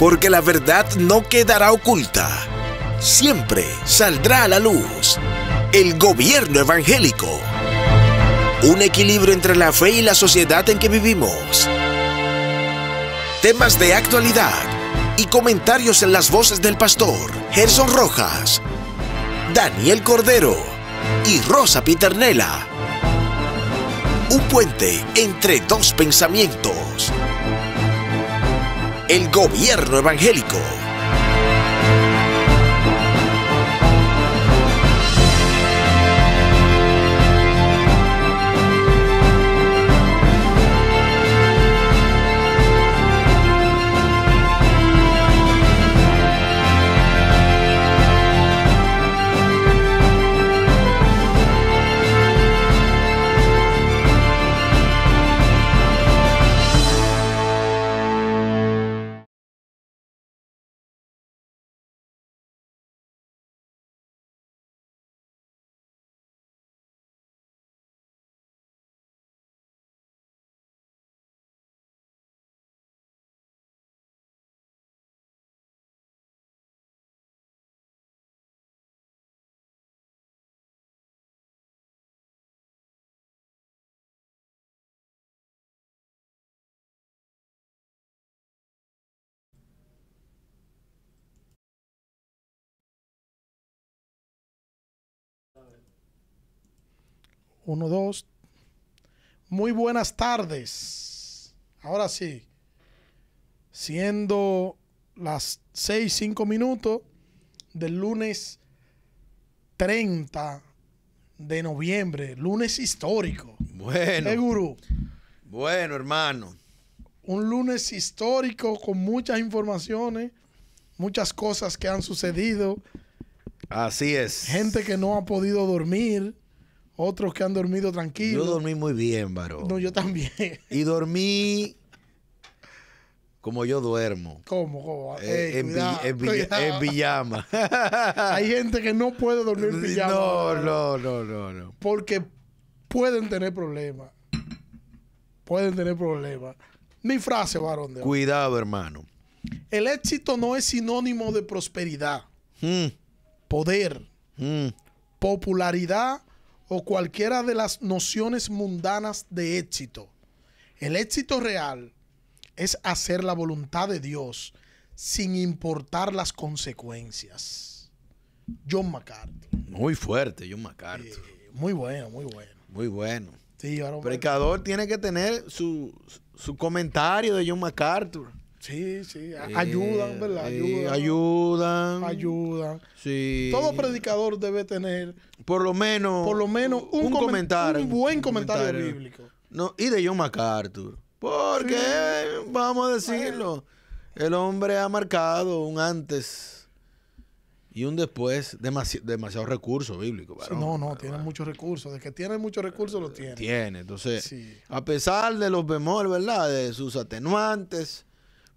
porque la verdad no quedará oculta. Siempre saldrá a la luz el gobierno evangélico. Un equilibrio entre la fe y la sociedad en que vivimos. Temas de actualidad y comentarios en las voces del pastor Gerson Rojas, Daniel Cordero y Rosa Piternela. Un puente entre dos pensamientos. El gobierno evangélico. Uno, dos. Muy buenas tardes. Ahora sí. Siendo las seis, cinco minutos del lunes 30 de noviembre, lunes histórico. Bueno. ¿Eh, gurú? Bueno, hermano. Un lunes histórico con muchas informaciones, muchas cosas que han sucedido, Así es. gente que no ha podido dormir, otros que han dormido Yo tranquilos. dormí muy bien, varón. No, yo también. Y dormí como yo duermo. ¿Cómo? ¿Cómo? Eh, en, vi- cuidado, en vi- cuidado. en pijama. Hay gente que no puede dormir en pijama. No, no, no, no, no. Porque pueden tener problemas. Pueden tener problemas. Mi frase, varón de. Cuidado, hermano. El éxito no es sinónimo de prosperidad, Mm, poder, mm. popularidad o cualquiera de las nociones mundanas de éxito. El éxito real es hacer la voluntad de Dios sin importar las consecuencias. John MacArthur. Muy fuerte, John MacArthur. Eh, muy bueno, muy bueno. Muy bueno. Sí. Predicador tiene que tener su, su comentario de John MacArthur. Sí, sí. Eh, ayudan, ¿verdad? eh, Ayudan. ayudan. Ayudan. Sí. Todo predicador debe tener Por lo menos. por lo menos un, comen- comentario. un buen comentario, bíblico. No, y de John MacArthur. Porque, vamos a decirlo, el hombre ha marcado un antes y un después, demasi- demasiados recursos bíblicos. Varón. no, no, tiene muchos recursos. De que tiene muchos recursos, lo tiene. Tiene, entonces, Sí. a pesar de los bemol, ¿verdad? De sus atenuantes,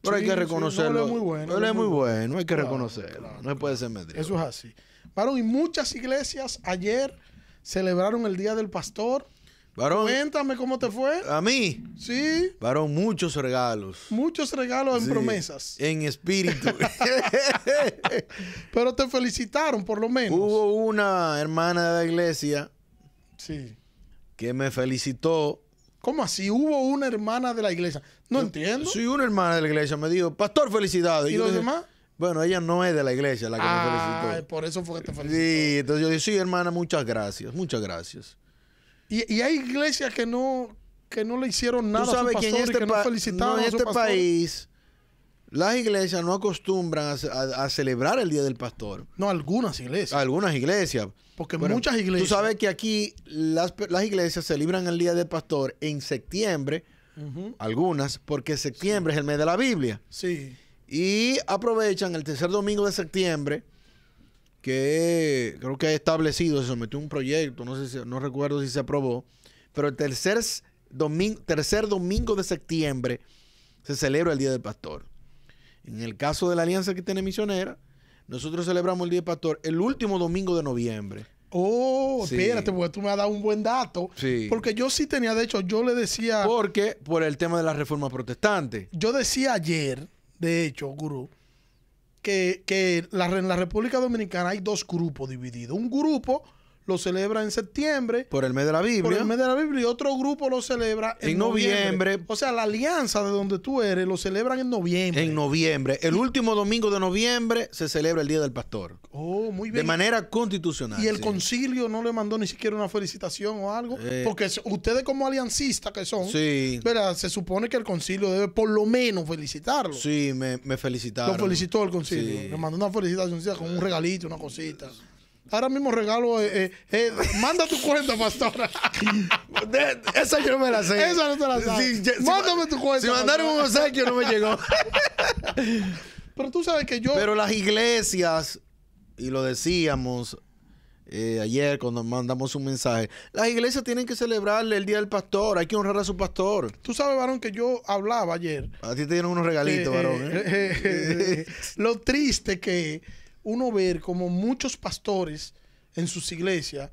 pero hay que reconocerlo. no, él es muy bueno, Él es muy bueno, hay que reconocerlo. no puede ser medido. Eso es así. Varón, y muchas iglesias ayer celebraron el Día del Pastor. Varón, Cuéntame cómo te fue. a mí, Sí, varón, muchos regalos. muchos regalos en Sí, promesas. En espíritu. Pero te felicitaron, por lo menos. Hubo una hermana de la iglesia Sí. que me felicitó. ¿Cómo así? Hubo una hermana de la iglesia. No entiendo. Sí, una hermana de la iglesia me dijo, pastor, felicidades. ¿Y los demás? Bueno, ella no es de la iglesia la que me felicitó. por eso fue que te felicitó. Sí, entonces yo dije, sí, hermana, muchas gracias, muchas gracias. Y, y hay iglesias que no, que no le hicieron nada Tú sabes a su que en y este, que no felicitaron no, en a su este pastor. país las iglesias no acostumbran a, a- a celebrar el Día del Pastor. No, algunas iglesias. Algunas iglesias. porque Bueno, muchas iglesias. Tú sabes que aquí las, las iglesias celebran el Día del Pastor en septiembre, Algunas, porque septiembre es el mes de la Biblia. Sí. Y aprovechan el tercer domingo de septiembre, que creo que ha establecido, se sometió un proyecto, no sé si, no recuerdo si se aprobó, pero el tercer domingo, tercer domingo de septiembre se celebra el Día del Pastor. En el caso de la Alianza Cristiana Misionera, nosotros celebramos el Día del Pastor el último domingo de noviembre. Oh, Sí. espérate, porque tú me has dado un buen dato. Sí. Porque yo sí tenía, de hecho, yo le decía, Porque por el tema de la reforma protestante. yo decía ayer de hecho, gurú, que, que la- en la República Dominicana hay dos grupos divididos. Un grupo lo celebra en septiembre Por el mes de la por Biblia. el mes de la Biblia y otro grupo lo celebra en, En noviembre. O sea, la alianza de donde tú eres lo celebran en noviembre. En noviembre. El último domingo de noviembre se celebra el Día del Pastor. oh, muy De bien. manera constitucional. y el sí. concilio no le mandó ni siquiera una felicitación o algo. Eh. porque ustedes como aliancistas que son, Sí. ¿verdad? se supone que el concilio debe por lo menos felicitarlo. Sí, me, me felicitaron. Lo felicitó el concilio. Sí. Le mandó una felicitación con un regalito, una cosita. Ahora mismo regalo, eh, eh, eh, manda tu cuenta, pastora. De- esa yo no me la sé. Esa no te la sabes. Sí, ya- si Mándame ma- tu cuenta, Si mandaron un obsequio no me llegó. Pero tú sabes que yo... Pero las iglesias, y lo decíamos eh, ayer cuando mandamos un mensaje, las iglesias tienen que celebrarle el Día del Pastor. Hay que honrar a su pastor. Tú sabes, varón, que yo hablaba ayer. A ti te dieron unos regalitos, eh, varón. eh, ¿eh? eh, lo triste que uno ver como muchos pastores en sus iglesias,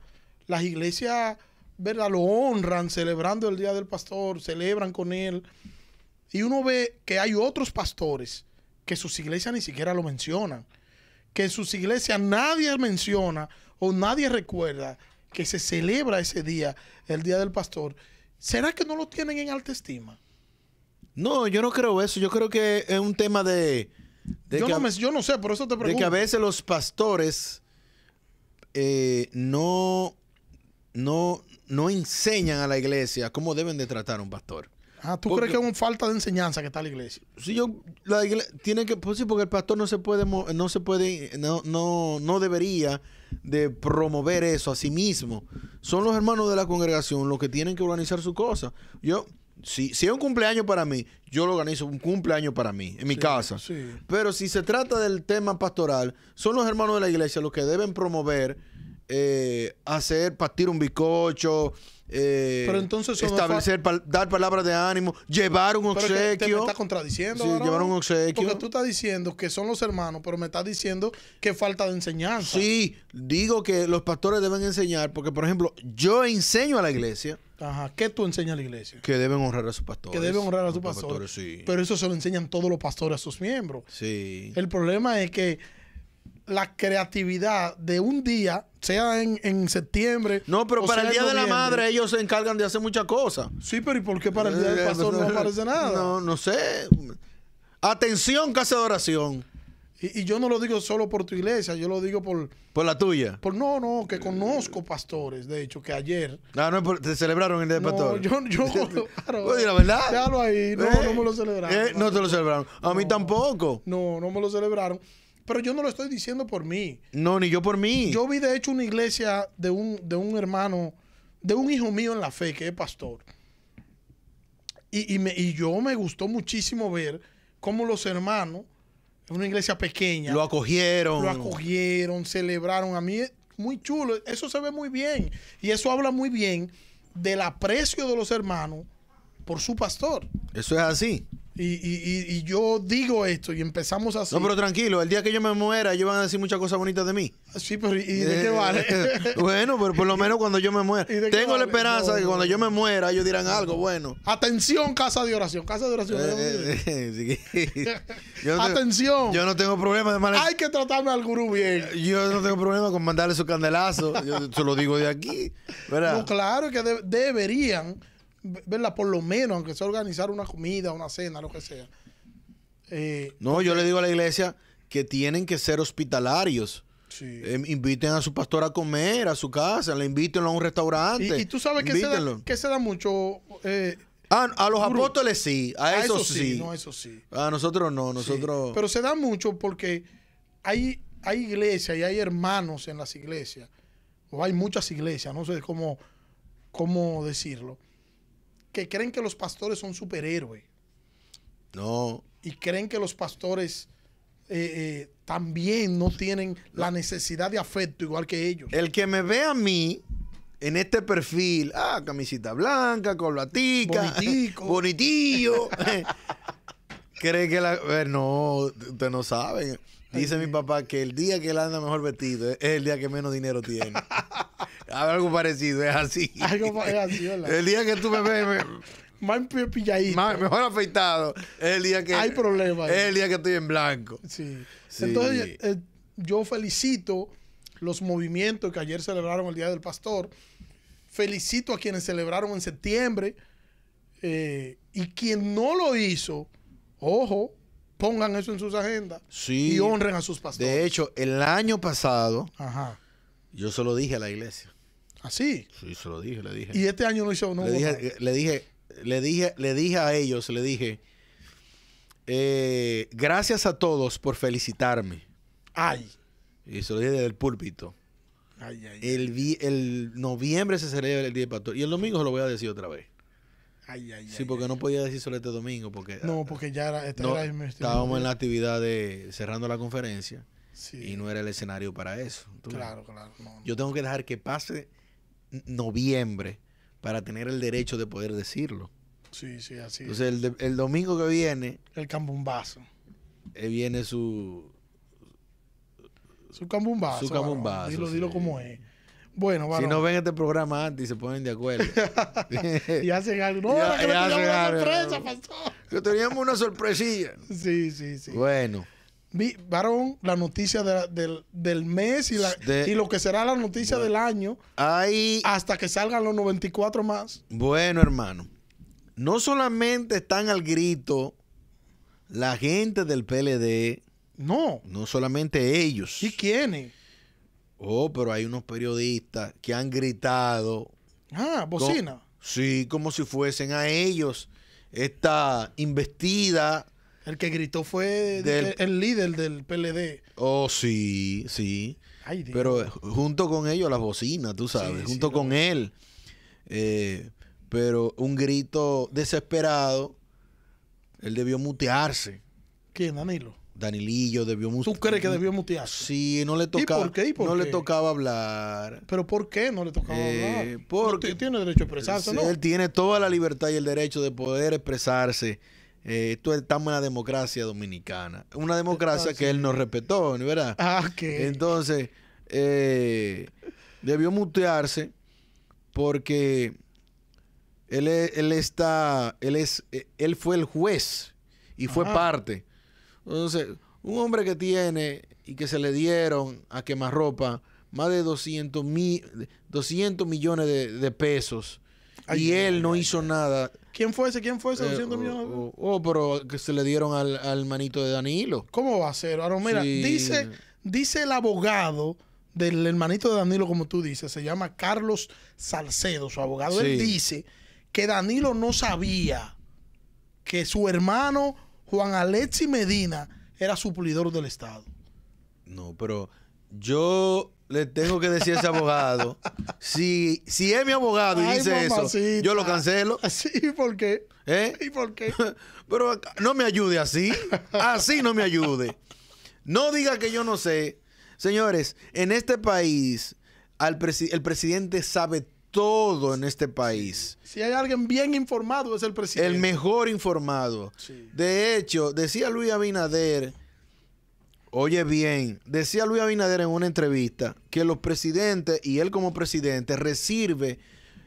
las iglesias, ¿verdad? Lo honran celebrando el Día del Pastor, celebran con él. Y uno ve que hay otros pastores que sus iglesias ni siquiera lo mencionan. Que en sus iglesias nadie menciona o nadie recuerda que se celebra ese día, el Día del Pastor. ¿Será que no lo tienen en alta estima? No, yo no creo eso. Yo creo que es un tema de, de Yo que, no, a, me- yo no sé, por eso te de pregunto. que a veces los pastores eh, no, no, no enseñan a la iglesia cómo deben de tratar a un pastor. Ah, ¿tú Porque- crees que es una falta de enseñanza que está la iglesia? Si yo la igle- tiene que pues sí porque el pastor no se puede no se puede no no no debería de promover eso a sí mismo. Son los hermanos de la congregación los que tienen que organizar su cosa. Yo si, si es un cumpleaños para mí, yo lo organizo un cumpleaños para mí en mi casa. sí. Pero si se trata del tema pastoral, son los hermanos de la iglesia los que deben promover eh, hacer partir un bizcocho, eh, Pero entonces establecer, pal- dar palabras de ánimo, llevar un Pero es que te me obsequio. estás contradiciendo. Sí, varón. llevar un obsequio. Porque tú estás diciendo que son los hermanos, pero me estás diciendo que falta de enseñanza. Sí, digo que los pastores deben enseñar, porque por ejemplo, yo enseño a la iglesia Ajá. ¿Qué tú enseñas a la iglesia? que deben honrar a sus pastores. Que deben honrar a su Los pastor. pastores, sí. Pero eso se lo enseñan todos los pastores a sus miembros. sí. El problema es que la creatividad de un día, sea en, en septiembre. No, pero o para el Día de la. Madre ellos se encargan de hacer muchas cosas. Sí, pero ¿y por qué para el día del Eh, pastor no pues, aparece nada? No, no sé. Atención, casa de oración. Y, y yo no lo digo solo por tu iglesia, yo lo digo por, Por la tuya. por no, no, que conozco pastores, de hecho, que ayer. Ah, no, te celebraron el Día del No, Pastor. yo, yo, claro, Oye, la verdad. Déjalo ahí, no, Eh, no me lo celebraron. eh, no te lo celebraron. A mí tampoco. No, no me lo celebraron. Pero yo no lo estoy diciendo por mí. No, ni yo por mí. Yo vi de hecho una iglesia de un, de un hermano, de un hijo mío en la fe, que es pastor. Y, y, me- y yo me gustó muchísimo ver cómo los hermanos, en una iglesia pequeña, lo acogieron. lo acogieron, celebraron. A mí es muy chulo. Eso se ve muy bien. Y eso habla muy bien del aprecio de los hermanos por su pastor. Eso es así. Y, y- y- y yo digo esto y empezamos así. No, pero tranquilo, el día que yo me muera, ellos van a decir muchas cosas bonitas de mí. Sí, pero ¿y de qué Eh, vale? bueno, pero por lo menos cuando yo me muera. ¿Y de qué Tengo la esperanza No, de que cuando yo me muera, ellos dirán algo bueno. Atención, casa de oración. Casa de oración. Eh, eh, sí. yo, no tengo, Atención. yo no tengo problema de mal- Hay que tratarme al gurú bien. Yo no tengo problema con mandarle su candelazo. Yo se lo digo de aquí. ¿verdad? No, claro que de- deberían, verla por lo menos, aunque sea organizar una comida, una cena, lo que sea. Eh, No, yo le digo a la iglesia que tienen que ser hospitalarios. sí. Eh, inviten a su pastor a comer a su casa, le invítenlo a un restaurante. y, y tú sabes que se, da, que se da mucho. eh, Ah, a los apóstoles sí, a, a eso, eso sí. No, eso sí. A nosotros no, Sí. nosotros. Pero se da mucho porque hay, hay iglesias y hay hermanos en las iglesias, o hay muchas iglesias, no sé cómo, cómo decirlo, que creen que los pastores son superhéroes no. y creen que los pastores eh, eh, también no tienen la necesidad de afecto igual que ellos. El que me ve a mí en este perfil, ah, camisita blanca, colbatica, Bonitico. bonitillo, cree que la. eh, no, ustedes no saben. Dice mi papá que el día que él anda mejor vestido es el día que menos dinero tiene. Algo parecido, es así. El día que tú me ves más pi- pilladito. Más- mejor afeitado. Es el día que. Hay problema ahí. Es el día que estoy en blanco. Sí. Sí. Entonces, eh, yo felicito los movimientos que ayer celebraron el Día del Pastor. Felicito a quienes celebraron en septiembre. eh, y quien no lo hizo, ojo, pongan eso en sus agendas Sí. y honren a sus pastores. De hecho, el año pasado, Ajá. yo se lo dije a la iglesia. Así. Sí, se lo dije, le dije. Y este año no hizo no le, hubo dije nada. le dije, le dije, le dije a ellos, le dije, eh, gracias a todos por felicitarme. Ay. Y se lo dije desde el púlpito. Ay, ay, El, vi- el noviembre se celebra el Día del Pastor. Y el domingo se lo voy a decir otra vez. ay, ay, Sí, ay, porque ay. no podía decir solo este domingo. Porque No, porque ya era. este no, era estábamos en la actividad de cerrando la conferencia. Sí. Y no era el escenario para eso. Ves. Claro, claro. no, no. Yo tengo que dejar que pase noviembre para tener el derecho de poder decirlo. Sí, sí, así. Entonces, el, de- el domingo que viene, el cambumbazo. eh, viene su... Su cambumbazo. Su cambumbazo, varón. Dilo, sí. dilo como es. Bueno, Si varón. no ven este programa antes y se ponen de acuerdo. y hacen algo. No, Ya- que ya teníamos una sorpresa, pastor. que teníamos una sorpresilla. Sí, sí, sí. Bueno, Vi, varón, la noticia de del, mes y, la, De- y lo que será la noticia del año hay... hasta que salgan los 94 más. Bueno, hermano. No solamente están al grito la gente del PLD, No. no solamente ellos. ¿Y quiénes? Oh, pero hay unos periodistas que han gritado. Ah, bocina. Sí, como si fuesen a ellos esta investida. El que gritó fue Del- el líder del PLD. Oh, sí, sí. Ay. Pero eh, junto con ellos las bocinas, tú sabes, Sí, junto sí, con él. Eh, pero un grito desesperado. Él debió mutearse. ¿Quién, Danilo? Danilillo debió mutearse. ¿Tú crees que debió mutearse? Sí, no le tocaba. por qué? ¿Y por no le tocaba hablar. ¿Pero por qué no le tocaba Eh, hablar? porque- No, tiene derecho a expresarse, ¿no? Él tiene toda la libertad y el derecho de poder expresarse. Eh, esto estamos en la democracia dominicana. Una democracia Ah, que sí. él nos respetó, ¿verdad? Ah, que. Entonces, eh, debió mutearse porque él, es- él está, él es, eh, él fue el juez y fue Ajá. parte. Entonces, un hombre que tiene y que se le dieron a quemarropa más de 200, mi- 200 millones de, de pesos Ay, y él no hizo nada. ¿Quién fue ese? ¿Quién fue ese? Eh, 200 oh, millones. oh, oh, pero que se le dieron al, al manito de Danilo. ¿Cómo va a ser? Ahora, mira, Sí. dice, dice el abogado del hermanito de Danilo, como tú dices, se llama Carlos Salcedo, su abogado. Él dice que Danilo no sabía que su hermano Juan Alexi Medina era suplidor del Estado. No, pero yo le tengo que decir a ese abogado, si, si es mi abogado y Ay, dice eso, yo lo cancelo. ¿Así? ¿Por qué? ¿eh? ¿Y por qué? Pero no me ayude así, así no me ayude. No diga que yo no sé. Señores, en este país, al presi- el presidente sabe todo en este país. Si hay alguien bien informado, es el presidente. El mejor informado. Sí. De hecho, decía Luis Abinader, oye bien, decía Luis Abinader en una entrevista que los presidentes y él como presidente recibe,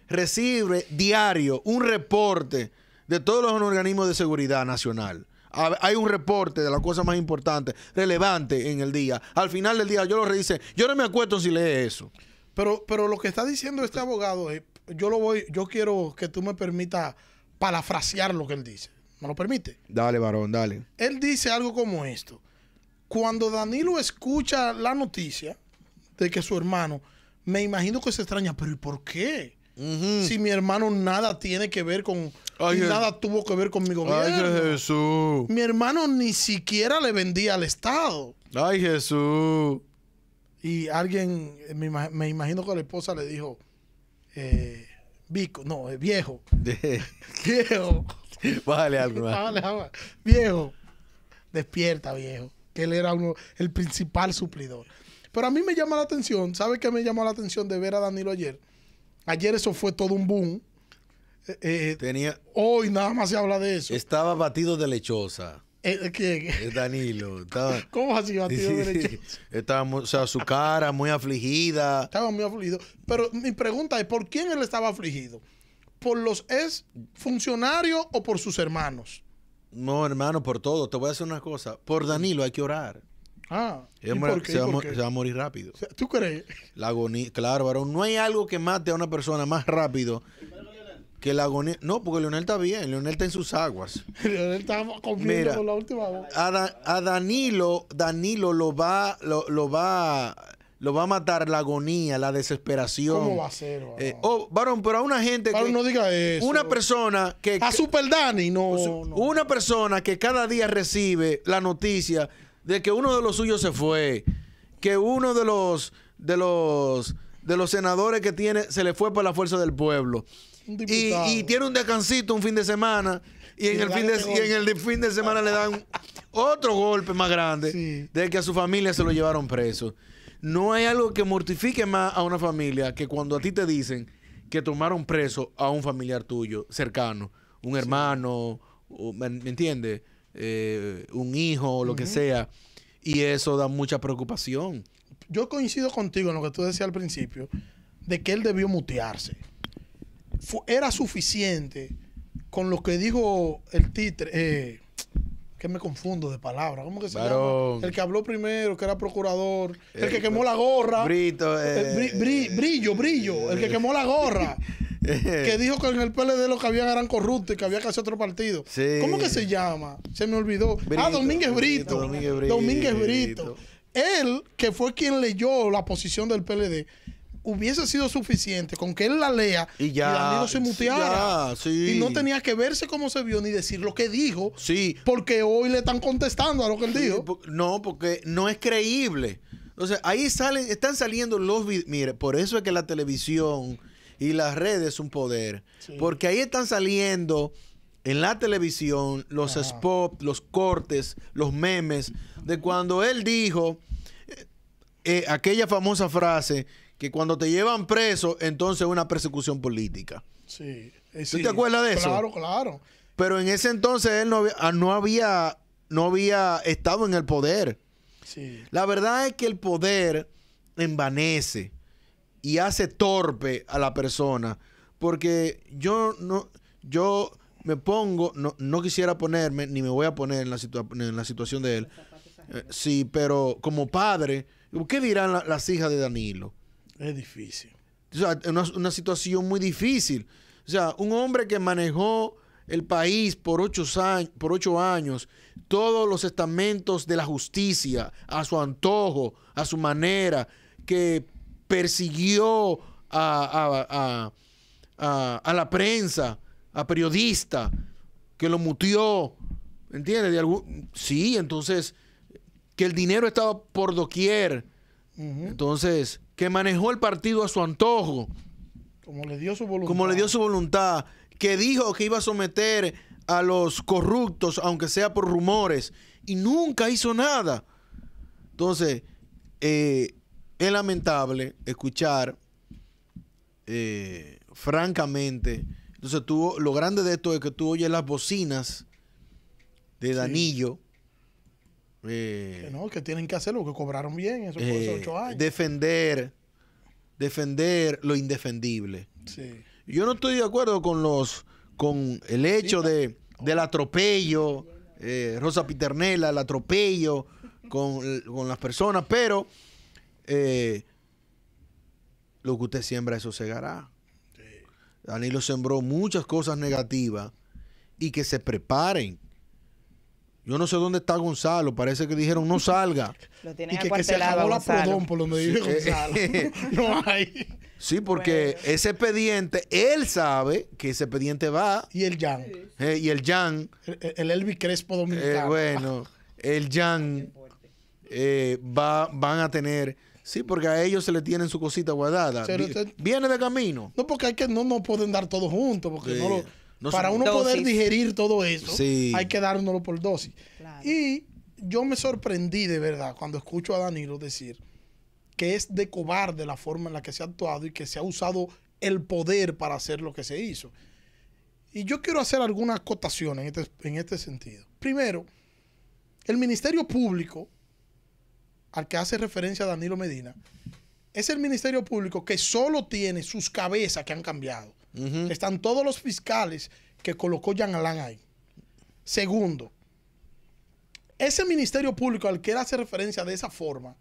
recibe diario un reporte de todos los organismos de seguridad nacional. Hay un reporte de la cosa más importante, relevante en el día. Al final del día yo lo redice. Yo no me acuerdo si lee eso. Pero, pero lo que está diciendo este abogado es, yo lo voy, yo quiero que tú me permitas parafrasear lo que él dice. ¿Me lo permite? Dale, varón, dale. Él dice algo como esto. Cuando Danilo escucha la noticia de que su hermano, me imagino que se extraña, pero ¿y por qué? Si mi hermano nada tiene que ver con, Ay, nada tuvo que ver con mi Ay, gobierno. Jesús. Mi hermano ni siquiera le vendía al Estado. Ay, Jesús. Y alguien, me, ima- me imagino que la esposa le dijo, eh, Vico, no, eh, viejo, viejo, Bájale algo. bájale. viejo, despierta, viejo, que él era uno, el principal suplidor. Pero a mí me llama la atención, ¿sabe qué me llamó la atención de ver a Danilo ayer? Ayer eso fue todo un boom. Eh, eh, Tenía, hoy nada más se habla de eso. estaba batido de lechosa. Eh, ¿quién? Es Danilo. Estaba, ¿Cómo así, batido Sí, derecho? estaba o sea, su cara muy afligida. Estaba muy afligido. Pero mi pregunta es, ¿por quién él estaba afligido? por los ex funcionarios o por sus hermanos? No, hermano, por todo. Te voy a decir una cosa. Por Danilo hay que orar. Ah, ¿y por qué? se, ¿Y va, a por mo- qué? se va a morir rápido. ¿Tú crees? La agonía, claro, varón. No hay algo que mate a una persona más rápido que la agonía. No, porque Leonel está bien. Leonel está en sus aguas. Estaba confiando Mira. con la última voz. A, Da- a Danilo, Danilo lo va, lo, lo va, lo va a matar la agonía, la desesperación. ¿Cómo va a ser? varón? Eh, oh, varón, pero a una gente Varón, que, no diga eso. una persona que, A Super Dani, no. Su- no. Una persona que cada día recibe la noticia de que uno de los suyos se fue, que uno de los de los de los senadores que tiene se le fue para la fuerza del pueblo. Un Y, y tiene un descansito un fin de semana y en, el fin, de, y en el fin de semana le dan otro golpe más grande Sí. de que a su familia se lo llevaron preso. No hay algo que mortifique más a una familia que cuando a ti te dicen que tomaron preso a un familiar tuyo cercano, un hermano, o- ¿me, me entiendes? Eh, un hijo o lo que sea. Y eso da mucha preocupación. Yo coincido contigo en lo que tú decías al principio, de que él debió mutearse. Fu- era suficiente con lo que dijo el títere. Eh, que me confundo de palabra. ¿Cómo que se llama? El que habló primero, que era procurador. El Eh, que quemó la gorra. Brito, eh, bri- bri- brillo, brillo. El que quemó la gorra. que dijo que en el PLD lo que había eran corruptos y que había que hacer otro partido. Sí. ¿Cómo que se llama? Se me olvidó. Brito, ah, Domínguez Brito. Domínguez Brito. Domínguez Brito. Él, que fue quien leyó la posición del PLD, hubiese sido suficiente con que él la lea Y ya, Danilo se muteara. ya, sí. Y no tenía que verse cómo se vio ni decir lo que dijo, Sí, porque hoy le están contestando a lo que él Sí, dijo. No, porque no es creíble. Entonces, ahí salen, están saliendo los. Mire, por eso es que la televisión y las redes es un poder. Sí. Porque ahí están saliendo en la televisión los spots, los cortes, los memes de cuando él dijo eh, eh, aquella famosa frase que cuando te llevan preso, entonces es una persecución política. Sí. eh, ¿Tú sí. te acuerdas de eso? Claro, claro. Pero en ese entonces él no había, ah, no había, no había estado en el poder. Sí. La verdad es que el poder envanece y hace torpe a la persona. Porque yo no, yo me pongo, no, no quisiera ponerme, ni me voy a poner en la, situa- en la situación de él. Eh, sí, pero como padre, ¿qué dirán la- las hijas de Danilo? Es difícil. O sea, una, una situación muy difícil. O sea, un hombre que manejó el país por ocho, años, por ocho años, todos los estamentos de la justicia, a su antojo, a su manera, que persiguió a, a- a- a- la prensa, a periodistas, que lo mutió, ¿entiendes? De algún, sí, entonces, que el dinero estaba por doquier. Entonces, que manejó el partido a su antojo, Como le dio su voluntad. como le dio su voluntad, que dijo que iba a someter a los corruptos, aunque sea por rumores, y nunca hizo nada. Entonces, eh, es lamentable escuchar, eh, francamente, entonces tú, lo grande de esto es que tú oyes las bocinas de Danillo. Eh, Que no, que tienen que hacerlo, que cobraron bien eso por eh, esos ocho años. defender, defender lo indefendible. Sí. Yo no estoy de acuerdo con los, con el hecho de, del atropello, eh, Rosa Piternela, el atropello con, con las personas, pero eh, lo que usted siembra, eso segará. Danilo sembró muchas cosas negativas y que se preparen. Yo no sé dónde está Gonzalo, parece que dijeron no salga. Lo tienen Y que, que se acuartelado a acabó la prodón por donde vive Gonzalo. no hay. Sí, porque ese expediente, él sabe que ese expediente va Y el Jan. eh, y el Jan, El, el Elvis Crespo eh, dominicano. bueno, el Jan eh, va, van a tener, sí, porque a ellos se le tienen su cosita guardada. Pero Vi- usted- Viene de camino. No, porque hay que, no nos pueden dar todo juntos, porque Sí. no lo, No para uno poder digerir todo eso, Sí. hay que dárnoslo por dosis. Claro. Y yo me sorprendí de verdad cuando escucho a Danilo decir que es de cobarde la forma en la que se ha actuado y que se ha usado el poder para hacer lo que se hizo. Y yo quiero hacer algunas acotaciones en este, en este sentido. Primero, el Ministerio Público, al que hace referencia Danilo Medina, es el Ministerio Público que solo tiene sus cabezas que han cambiado. Están todos los fiscales que colocó Jean Alain ahí. Segundo, ese Ministerio Público al que él hace referencia de esa forma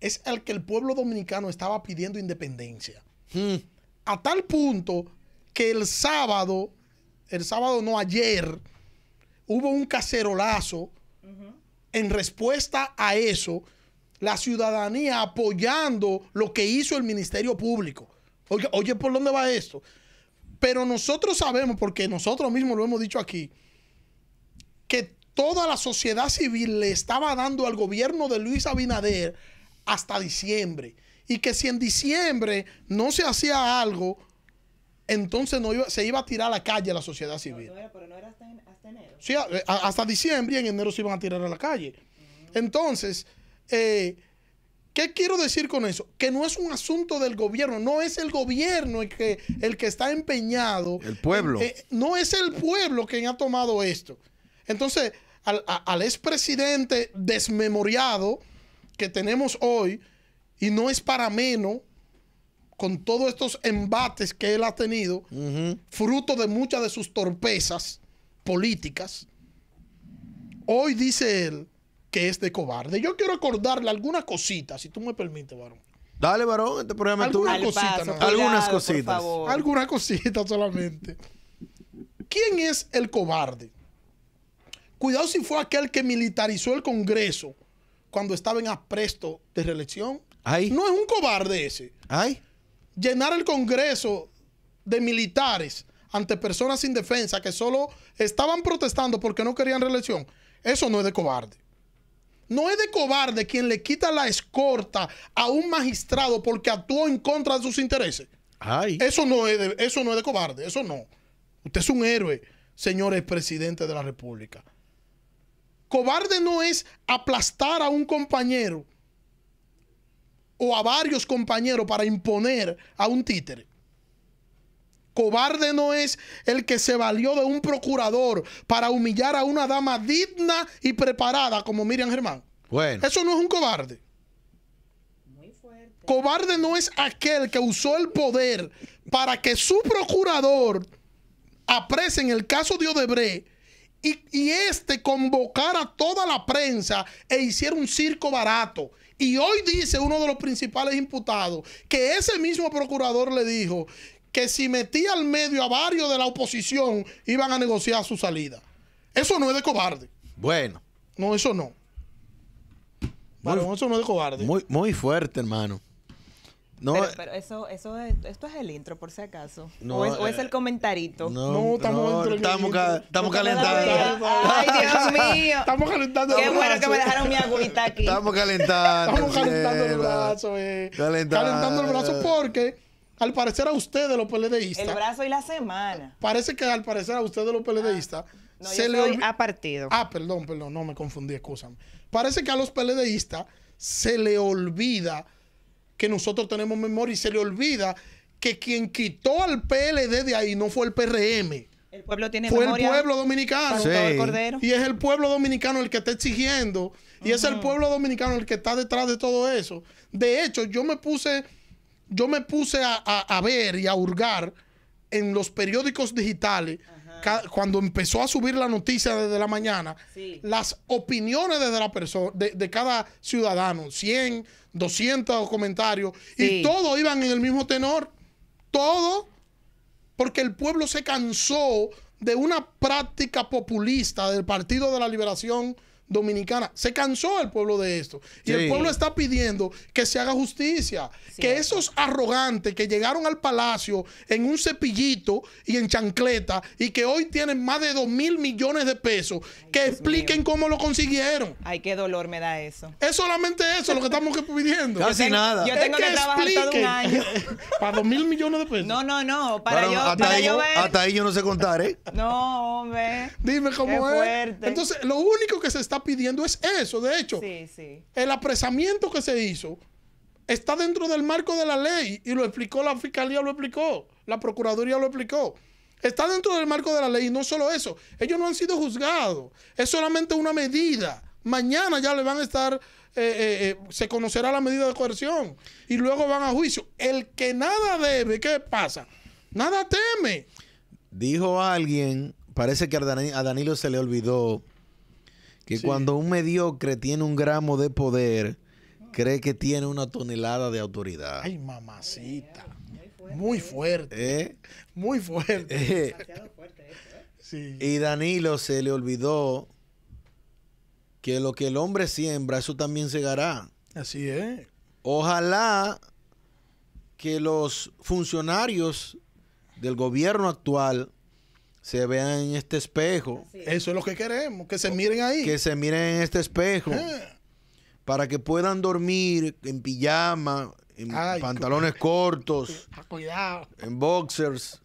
es al que el pueblo dominicano estaba pidiendo independencia. Hmm. A tal punto que el sábado, el sábado no ayer, hubo un cacerolazo en respuesta a eso, la ciudadanía apoyando lo que hizo el Ministerio Público. Oye, oye, ¿por dónde va esto? Pero nosotros sabemos, porque nosotros mismos lo hemos dicho aquí, que toda la sociedad civil le estaba dando al gobierno de Luis Abinader hasta diciembre. Y que si en diciembre no se hacía algo, entonces no iba- se iba a tirar a la calle la sociedad civil. No era, pero no era hasta, en- hasta enero. Sí, a- a- hasta diciembre y en enero se iban a tirar a la calle. Entonces, eh, ¿qué quiero decir con eso? Que no es un asunto del gobierno, no es el gobierno el que, el que está empeñado. El pueblo. Eh, no es el pueblo quien ha tomado esto. Entonces, al, a- al expresidente desmemoriado que tenemos hoy, y no es para menos, con todos estos embates que él ha tenido, fruto de muchas de sus torpezas políticas, hoy dice él que es de cobarde. Yo quiero acordarle algunas cositas, si tú me permites, varón. Dale, varón, este programa es tuyo. Alguna cosita, paso, ¿no? cuidado, Algunas cositas. Algunas cositas solamente. ¿Quién es el cobarde? Cuidado si fue aquel que militarizó el Congreso cuando estaba en apresto de reelección. Ay. No es un cobarde ese. Ay. llenar el Congreso de militares ante personas sin defensa que solo estaban protestando porque no querían reelección, eso no es de cobarde. No es de cobarde quien le quita la escorta a un magistrado porque actuó en contra de sus intereses. Ay. Eso no es de, eso no es de cobarde, eso no. Usted es un héroe, señores presidente de la República. Cobarde no es aplastar a un compañero o a varios compañeros para imponer a un títere. Cobarde no es el que se valió de un procurador para humillar a una dama digna y preparada como Miriam Germán. Bueno. Eso no es un cobarde. Muy fuerte. Cobarde no es aquel que usó el poder para que su procurador aprese en el caso de Odebrecht y, y este convocara a toda la prensa e hiciera un circo barato. Y hoy dice uno de los principales imputados que ese mismo procurador le dijo que si metía al medio a varios de la oposición iban a negociar su salida. Eso no es de cobarde. Bueno. No, eso no. Varón, eso no es de cobarde. Muy, muy fuerte, hermano. No, pero, pero eso, eso es, esto es el intro, por si acaso. No, o, es, o es eh, el comentarito. no, No, estamos no, dentro del estamos, ca- estamos calentando. Ay, Dios mío. Estamos calentando Qué bueno que me dejaron mi agüita aquí. Estamos calentando. Estamos calentando el brazo, eh. Calentando. Calentando el brazo porque, al parecer a ustedes, los El PLDistas, brazo y la semana. parece que al parecer a ustedes, los PLDistas, No, se yo le olvi- a partido. Ah, perdón, perdón, no me confundí, escúchame. Parece que a los PLDistas se le olvida que nosotros tenemos memoria y se le olvida que quien quitó al PLD de ahí no fue el PRM, El pueblo tiene fue el pueblo dominicano. Sí. Y es el pueblo dominicano el que está exigiendo. Y es el pueblo dominicano el que está detrás de todo eso. De hecho, yo me puse, yo me puse a, a- a ver y a hurgar en los periódicos digitales cuando empezó a subir la noticia desde la mañana, Sí. las opiniones desde la persona, de, de cada ciudadano, 100, 200 comentarios, Sí. y todos iban en el mismo tenor. Todo porque el pueblo se cansó de una práctica populista del Partido de la Liberación Dominicana. Se cansó el pueblo de esto. Y el Sí. pueblo está pidiendo que se haga justicia. Que Cierto. esos arrogantes que llegaron al palacio en un cepillito y en chancleta y que hoy tienen más de 2 mil millones de pesos, que expliquen cómo lo consiguieron. Ay, qué dolor me da eso. Es solamente eso lo que estamos pidiendo. Casi Tengo- nada. Yo Es tengo que, trabajar todo un año. Para 2 mil millones de pesos. No, no, no. Para Varón, yo, hasta, para ahí, yo ver. hasta ahí yo no sé contar, ¿eh? No, hombre. Dime cómo Qué es. fuerte. Entonces, lo único que se está pidiendo es eso. De hecho, Sí, sí. el apresamiento que se hizo está dentro del marco de la ley y lo explicó la fiscalía, lo explicó, la procuraduría lo explicó. Está dentro del marco de la ley y no solo eso. Ellos no han sido juzgados. Es solamente una medida. Mañana ya le van a estar, eh, eh, eh, se conocerá la medida de coerción y luego van a juicio. El que nada debe, ¿qué pasa? Nada teme. Dijo alguien, parece que a Danilo se le olvidó que Sí. cuando un mediocre tiene un gramo de poder, cree que tiene una tonelada de autoridad. Ay, mamacita. Muy fuerte, ¿Eh? muy fuerte. Eh, Sí. y Danilo se le olvidó que lo que el hombre siembra, eso también segará. Así es. Ojalá que los funcionarios del gobierno actual se vean en este espejo, Eso es lo que queremos, que se miren ahí. que se miren en este espejo, Eh, para que puedan dormir en pijama, en Ay, pantalones cortos, ah, cuidado. en boxers.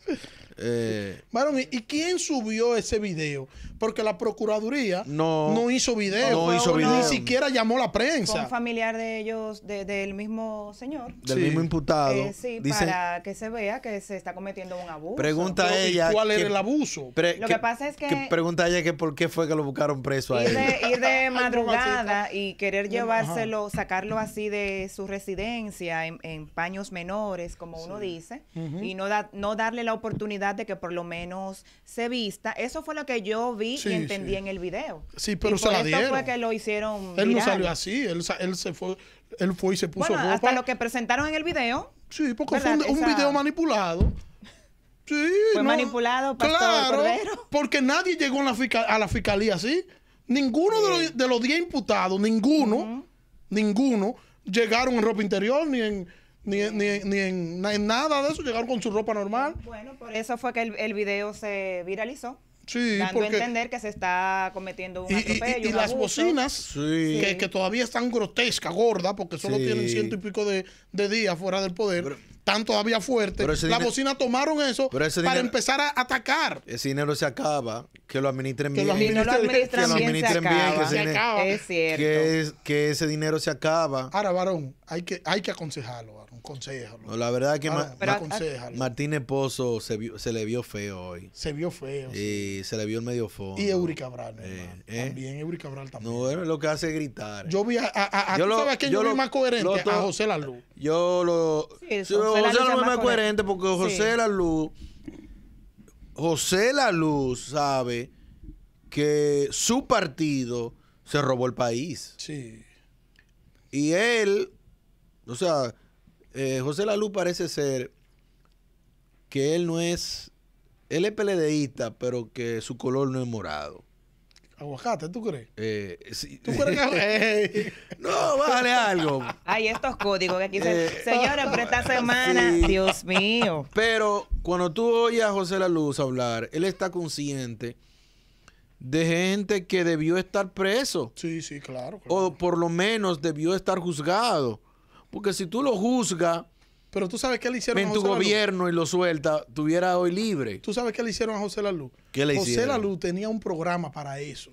eh, Varón, ¿y y quién subió ese video? Porque la Procuraduría No. no hizo video. No Fue hizo uno- video. Ni siquiera llamó a la Fue prensa. un familiar de ellos, de- del mismo señor. del Sí. mismo imputado. Eh, sí, Dicen- para que se vea que se está cometiendo un abuso. pregunta a Pero, ¿y ella. ¿Cuál que- era el abuso? pre- Lo que pasa es que- pregunta a ella que por qué fue que lo buscaron preso a Ir él. de, ir de madrugada y querer Ajá. llevárselo, sacarlo así de su residencia en, en paños menores, como uno dice, y no, da- no darle la oportunidad de que por lo menos se vista. Eso fue lo que yo vi Sí, y entendí sí. en el video. Sí, pero Y se por la esto dieron. fue que lo hicieron Él no salió así. Él, se fue, él fue y se puso Bueno, ropa. hasta lo que presentaron en el video. Sí, porque fue un, video manipulado. Sí, Fue no. manipulado, Pastor Claro, Cordero. porque nadie llegó la a la fiscalía así. Ninguno de los, de los 10 imputados, ninguno, ninguno, llegaron en ropa interior, ni en, ni, en- ni en- ni en nada de eso, llegaron con su ropa normal. Bueno, por eso fue que el, el video se viralizó. Sí, dando a porque... entender que se está cometiendo un Y, y- atropello. y un las abuso. bocinas, Sí. que, que todavía están grotescas, gordas, porque solo Sí. tienen ciento y pico de, de días fuera del poder, Pero- están todavía fuertes. Las dinero- bocinas tomaron eso para dinero- empezar a atacar. Ese dinero se acaba, que lo administren Que bien. no lo Que lo bien, se administren bien, que acaba. se- Se acaba. Es cierto. que, es- que ese dinero se acaba. Ahora, varón, hay que, hay que aconsejarlo, varón, aconsejalo. No, la verdad es que Varón, Ma-. Martínez Pozo se, vio- se le vio feo hoy. Se vio feo. sí. Y se le vio el medio fondo. Y Eury Cabral, Eh, hermano. eh. También Eury Cabral también. No, bueno, lo que hace es gritar. Yo vi a, a, a- Yo ¿tú lo- sabes quién yo vi lo- más coherente? lo a José Lalu. Yo lo. Sí, Sí, José José Lalu es es más coherente porque Sí. José Lalu. José Lalu sabe que su partido se robó el país. Sí. Y él, o sea, eh, José Lalu parece ser que él no es, él es PLDista, pero que su color no es morado. Aguacate, ¿tú crees? Eh, sí. ¿Tú crees que.? No, bájale algo. Hay estos códigos que aquí se... Eh, Señores, pero esta semana, sí. Dios mío. Pero cuando tú oyes a José La Luz hablar, él está consciente de gente que debió estar preso Sí, sí, claro. claro. o por lo menos debió estar juzgado. Porque si tú lo juzgas Pero tú sabes qué le hicieron en a tu José Lalu? gobierno y lo sueltas, tuviera hoy libre. ¿Tú sabes qué le hicieron a José Lalu? ¿Qué le José hicieron? Lalu tenía un programa para eso.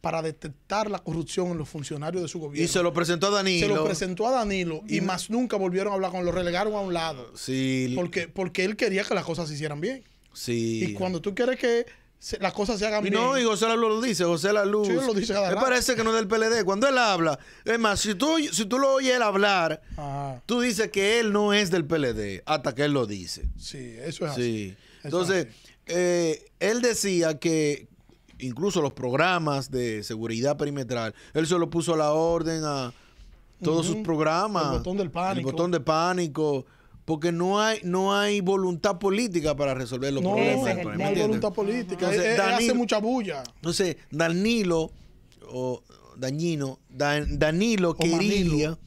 Para detectar la corrupción en los funcionarios de su gobierno. Y se lo presentó a Danilo. Se lo presentó a Danilo y más nunca volvieron a hablar con él. Lo relegaron a un lado. Sí, Porque, porque él quería que las cosas se hicieran bien. sí. Y cuando tú quieres que se- las cosas se hagan Y bien. no, y José La Luz lo dice, José La Luz. Sí, lo dice cada Me rato. parece que no es del PLD. Cuando él habla, es más, si tú, si tú lo oyes él hablar, Ajá, tú dices que él no es del PLD, hasta que él lo dice. sí, eso es así. Sí. Eso Entonces, es así. eh, él decía que incluso los programas de seguridad perimetral, él se lo puso a la orden a todos sus programas. El botón del pánico. El botón de pánico. Porque no hay, no hay voluntad política para resolver los No, problemas. Es no país, ¿me hay entiendes? voluntad política. Entonces, Él- él hace Danilo- mucha bulla. Entonces, Danilo, o Dañino, Dan- Danilo quería, Manilo.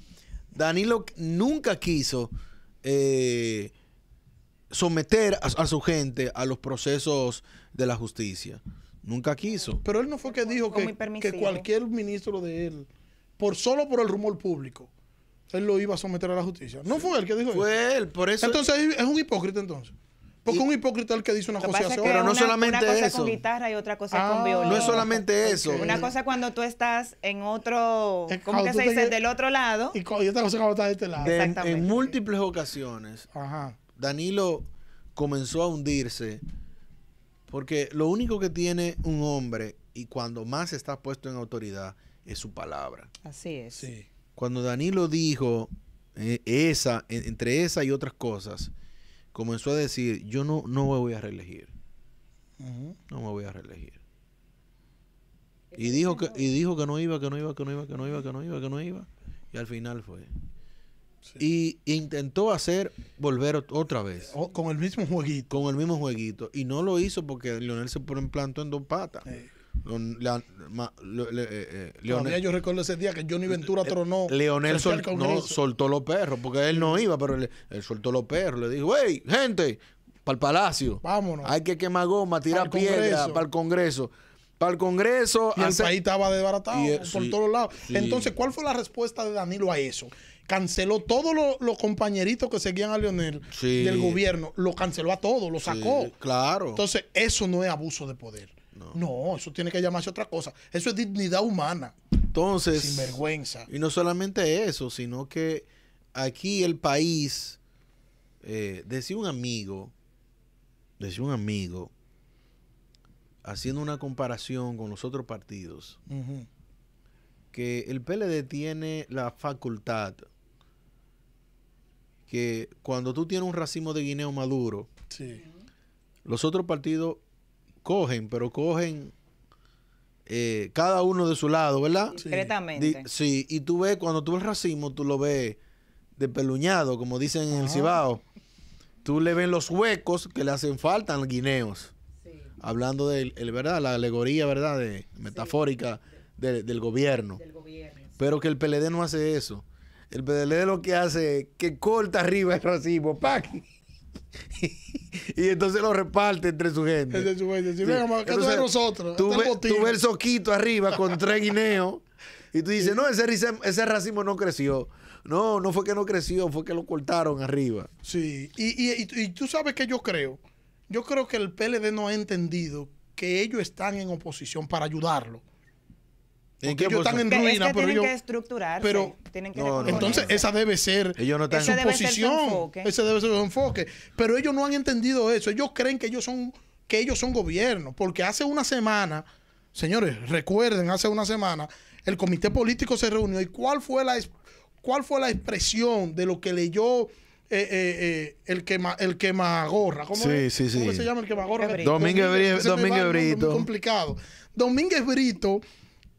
Danilo nunca quiso eh, someter a, a su gente a los procesos de la justicia. Nunca quiso. Pero él no fue que dijo que, que cualquier ministro de él, por solo por el rumor público, él lo iba a someter a la justicia. No fue él que dijo eso. Fue él, por eso. Entonces es un hipócrita entonces. Porque Y- un hipócrita es el que dice una cosa y pasa es hace que otra. Pero no una, solamente una cosa es eso. con guitarra y otra cosa es Ah, con violín. no es solamente eso. Una cosa es cuando tú estás en otro, Es ¿cómo que se dice? te- Del otro lado. Y, y otra cosa cuando está de este lado. De- Exactamente. en múltiples ocasiones, Ajá. Danilo comenzó a hundirse porque lo único que tiene un hombre y cuando más está puesto en autoridad es su palabra. Así es. Sí. Cuando Danilo dijo eh, esa, en- entre esa y otras cosas, comenzó a decir, yo no, no me voy a reelegir. No me voy a reelegir. Y dijo que, y dijo que no iba, que no iba, que no iba, que no iba, que no iba, que no iba. Y al final fue. Y intentó hacer volver ot- otra vez. O- con el mismo jueguito. Con el mismo jueguito. Y no lo hizo porque Leonel se plantó en dos patas. Eh, Leon- Leon- eh, eh, Leonel, yo recuerdo ese día que Johnny Ventura tronó. Leonel sol- no, soltó los perros, porque él no iba, pero él, él soltó los perros. Le dijo, hey, gente, para el palacio. Vámonos. Hay que quemar goma, tirar piedra para el Congreso. Para el Congreso. Y el hacer- país estaba desbaratado Y, eh, por sí, todos lados. sí. Entonces, ¿cuál fue la respuesta de Danilo a eso? Canceló todos los, los compañeritos que seguían a Leonel Sí. del gobierno. Lo canceló a todos, lo sacó. claro. Entonces, eso no es abuso de poder. No. eso tiene que llamarse otra cosa. Eso es dignidad humana, Entonces, sin vergüenza. y no solamente eso, sino que aquí el país, eh, decía un amigo, decía un amigo, haciendo una comparación con los otros partidos, que el PLD tiene la facultad que cuando tú tienes un racimo de guineo maduro, Sí. los otros partidos cogen, pero cogen eh, cada uno de su lado, ¿verdad? Discretamente. Di- sí, y tú ves, cuando tú ves el racimo, tú lo ves despeluñado, como dicen en el Cibao. Tú le ves los huecos que le hacen falta al guineos. Hablando de el, verdad, la alegoría, ¿verdad? De, metafórica de- del gobierno. Pero que el PLD no hace eso. El PLD lo que hace es que corta arriba el racimo, ¡pac! y entonces lo reparte entre su gente. De su gente. Sí. venga, de Entonces, nosotros. Tú, botín. tú ves el soquito arriba con tres guineos y tú dices, no, ese, ese racimo no creció. No, no fue que no creció, fue que lo cortaron arriba. Sí, y, y, y- y tú sabes que yo creo, yo creo que el PLD no ha entendido que ellos están en oposición para ayudarlo. ¿En Porque qué ellos están en posición? Es ruina, que pero tienen ellos... que estructurarse. pero- tienen que No. Entonces, esa debe ser Ellos no están Ese su debe ser su posición. enfoque. Ese debe ser su enfoque. Pero ellos no han entendido eso. Ellos creen que ellos son, que ellos son gobierno. Porque hace una semana, señores, recuerden, hace una semana, el comité político se reunió. ¿Y cuál fue la, es- cuál fue la expresión de lo que leyó eh, eh, eh, el quema, el quemagorra? ¿Cómo, Sí, es? sí, ¿Cómo sí. se llama el quemagorra? Domínguez Brito, Domínguez Brito. complicado. Domínguez Brito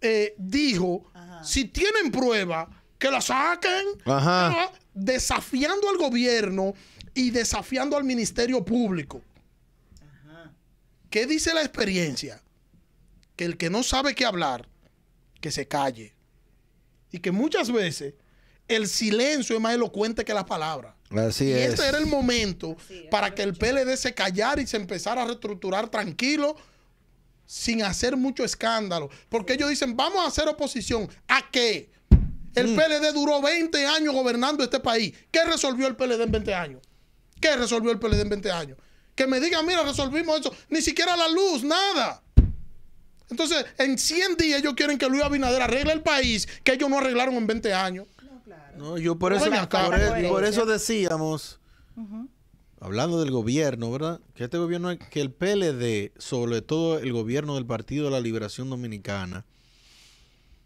eh, dijo, si tienen prueba, que la saquen. Ajá. Ah, Desafiando al gobierno y desafiando al Ministerio Público. ¿Qué dice la experiencia? Que el que no sabe qué hablar, que se calle. Y que muchas veces el silencio es más elocuente que las palabras. Así Y es. este era el momento para que el PLD se callara y se empezara a reestructurar tranquilo, sin hacer mucho escándalo. Porque ellos dicen, vamos a hacer oposición. ¿A qué? El Mm. PLD duró 20 años gobernando este país. ¿Qué resolvió el PLD en 20 años? ¿Qué resolvió el PLD en 20 años? Que me digan, mira, resolvimos eso. Ni siquiera la luz, nada. Entonces, en 100 días ellos quieren que Luis Abinader arregle el país que ellos no arreglaron en 20 años. No, yo por Ven eso, por, por eso decíamos, hablando del gobierno, ¿verdad? Que este gobierno, que el PLD, sobre todo el gobierno del Partido de la Liberación Dominicana,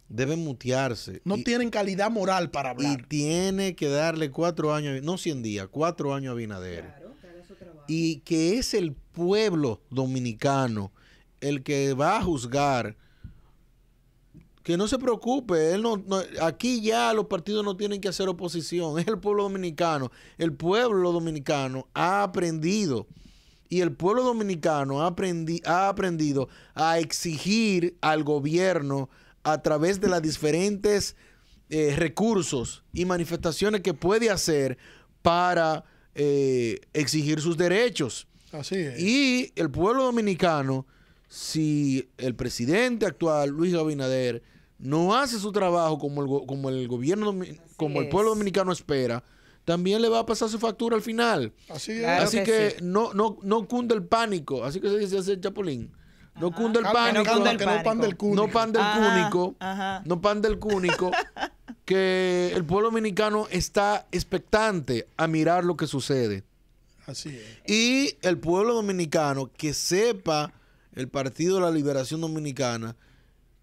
debe mutearse. No y, tienen calidad moral para y hablar. tiene que darle cuatro años, no 100 días, cuatro años a Abinader. Y que es el pueblo dominicano el que va a juzgar. Que no se preocupe, él no, no- aquí ya los partidos no tienen que hacer oposición, es el pueblo dominicano. El pueblo dominicano ha aprendido y el pueblo dominicano ha, aprendi- ha aprendido a exigir al gobierno a través de las diferentes eh, recursos y manifestaciones que puede hacer para eh, exigir sus derechos. Así es. Y el pueblo dominicano, si el presidente actual, Luis Abinader, no hace su trabajo como el, como el gobierno, como el es. pueblo dominicano espera, también le va a pasar su factura al final. Así es. Claro así que que, sí. no, no, no cunde el pánico. Así que se dice ese chapulín. No cunde el pánico. calma, cunde el que no pan pánico. del cúnico. No pan del Ajá, cúnico. ajá. No pan del cúnico. que el pueblo dominicano está expectante a mirar lo que sucede. Así es. Y el pueblo dominicano que sepa el Partido de la Liberación Dominicana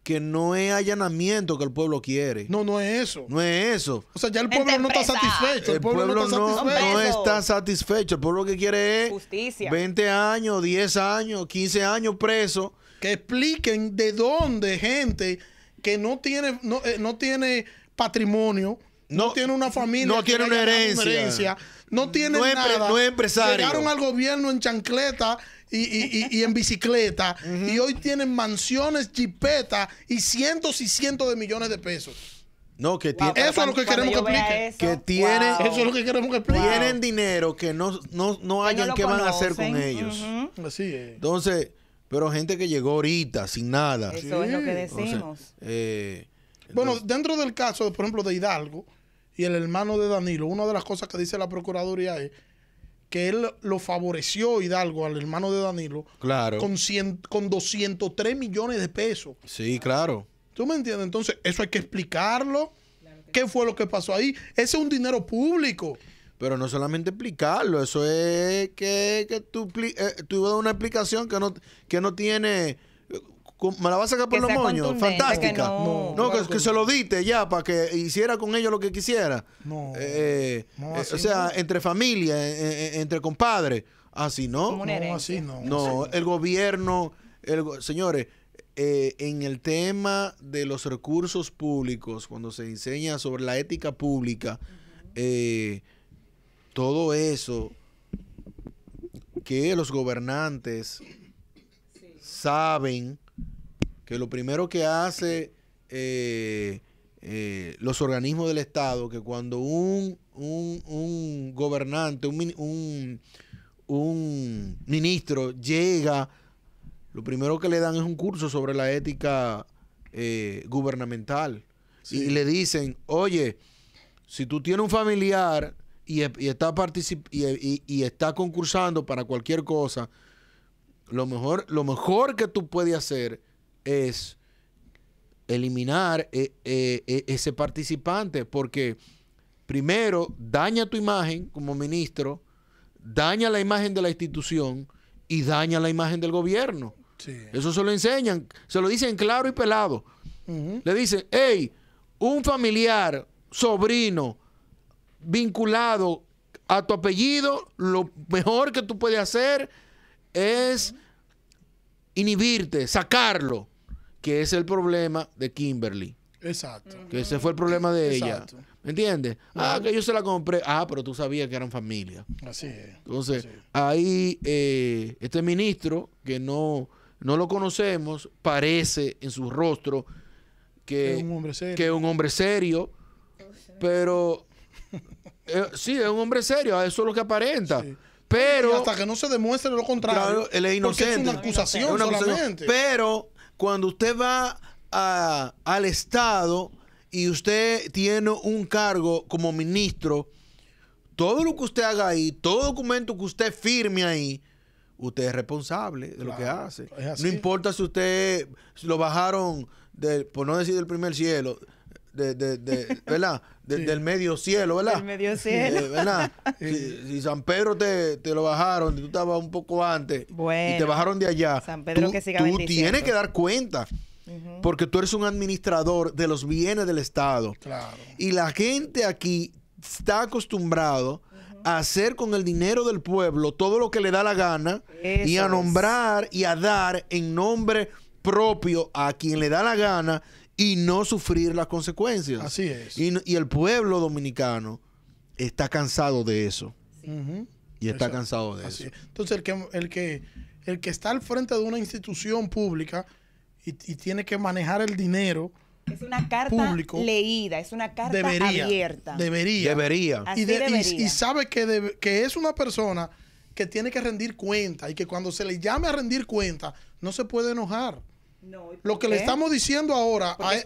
que no es allanamiento que el pueblo quiere. No, no es eso. No es eso. O sea, ya el pueblo no está satisfecho. El El pueblo, no está no, satisfecho. no está satisfecho. El pueblo lo que quiere es Justicia. 20 años, 10 años, 15 años preso. que expliquen de dónde gente que no tiene no, eh, no tiene patrimonio no, No- tiene una familia no tiene una herencia. no tiene No nada no es empresario. llegaron al gobierno en chancleta y, y- y- y en bicicleta y hoy tienen mansiones jipetas y cientos y cientos de millones de pesos No, que Wow, tiene- Eso es lo que queremos que yo vea explique. eso, Que tiene- wow. eso es lo que queremos que expliquen tienen dinero que no, no, no hayan qué van a hacer con ellos. Así es Entonces, pero gente que llegó ahorita sin nada. Eso es lo que. Entonces, decimos. eh, Bueno, dentro del caso, por ejemplo, de Hidalgo y el hermano de Danilo, una de las cosas que dice la Procuraduría es que él lo favoreció Hidalgo al hermano de Danilo claro. con, cien- con 203 millones de pesos. Sí, claro. ¿Tú me entiendes? Entonces, eso hay que explicarlo. ¿Qué fue lo que pasó ahí? Ese es un dinero público. Pero no solamente explicarlo, eso es que, que tú, eh, tú das una explicación que no, que no tiene. Me la vas a sacar por Que los moños. Fantástica. que no- No, claro que, se lo diste ya para que hiciera con ellos lo que quisiera. No, Eh, no, eh, así o sea, no. entre familia, eh, entre compadres. Así no. No, así no. No, el gobierno, el señores, eh, en el tema de los recursos públicos, cuando se enseña sobre la ética pública, eh, todo eso que los gobernantes saben que lo primero que hace eh, eh, los organismos del Estado, que cuando un, un, un gobernante, un, un, un ministro llega, lo primero que le dan es un curso sobre la ética eh, gubernamental. Y le dicen, oye, si tú tienes un familiar y, y está particip- y, y- y está concursando para cualquier cosa, lo mejor, lo mejor que tú puedes hacer es eliminar eh, eh, eh, ese participante, porque primero daña tu imagen como ministro, daña la imagen de la institución y daña la imagen del gobierno. Sí. Eso se lo enseñan, se lo dicen claro y pelado. Le dicen, hey, un familiar, sobrino, vinculado a tu apellido, lo mejor que tú puedes hacer es inhibirte, sacarlo, que es el problema de Kimberly, Exacto. que ese fue el problema de Exacto. ella. ¿Me entiendes? Ah, que yo se la compré. Ah, pero tú sabías que eran familia. Así es. Entonces, ahí eh, este ministro, que no, no lo conocemos, parece en su rostro que Es un hombre serio. que es un hombre serio, pero eh, sí, es un hombre serio, eso es lo que aparenta. Sí. Y Pero, hasta que no se demuestre lo contrario. claro, él es Porque inocente. es una acusación Es una acusación. solamente. Pero cuando usted va a- al Estado y usted tiene un cargo como ministro, todo lo que usted haga ahí, todo documento que usted firme ahí, usted es responsable de lo que hace. No importa si usted lo bajaron, del, por no decir del primer cielo, de, de- de- ¿verdad? De- Sí. Del medio cielo, ¿verdad? Del medio cielo. Eh, ¿Verdad? si, si San Pedro te, te lo bajaron, tú estabas un poco antes y te bajaron de allá, San Pedro tú, que siga tú tienes que dar cuenta. Porque tú eres un administrador de los bienes del Estado. Claro. Y la gente aquí está acostumbrado a hacer con el dinero del pueblo todo lo que le da la gana y a es. nombrar y a dar en nombre propio a quien le da la gana y no sufrir las consecuencias. Así es. Y, el pueblo dominicano está cansado de eso. Y está Exacto. cansado de Así eso. es. Entonces, el que, el, que, el que está al frente de una institución pública y, y tiene que manejar el dinero, Es una carta público, leída, es una carta debería. abierta. Debería. Debería. Y, de- y- debería. y sabe que, debe- que es una persona que tiene que rendir cuenta y que cuando se le llame a rendir cuenta, no se puede enojar. No, ¿y por Lo que le estamos diciendo ahora a, es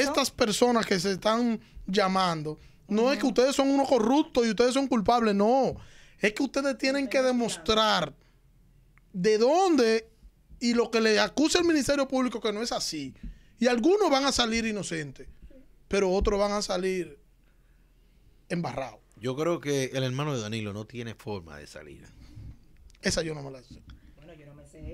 estas personas que se están llamando, no es que ustedes son unos corruptos y ustedes son culpables, no. Es que ustedes tienen que demostrar de dónde y lo que le acusa el Ministerio Público que no es así. Y algunos van a salir inocentes, pero otros van a salir embarrados. Yo creo que el hermano de Danilo no tiene forma de salir. Esa yo no me la sé.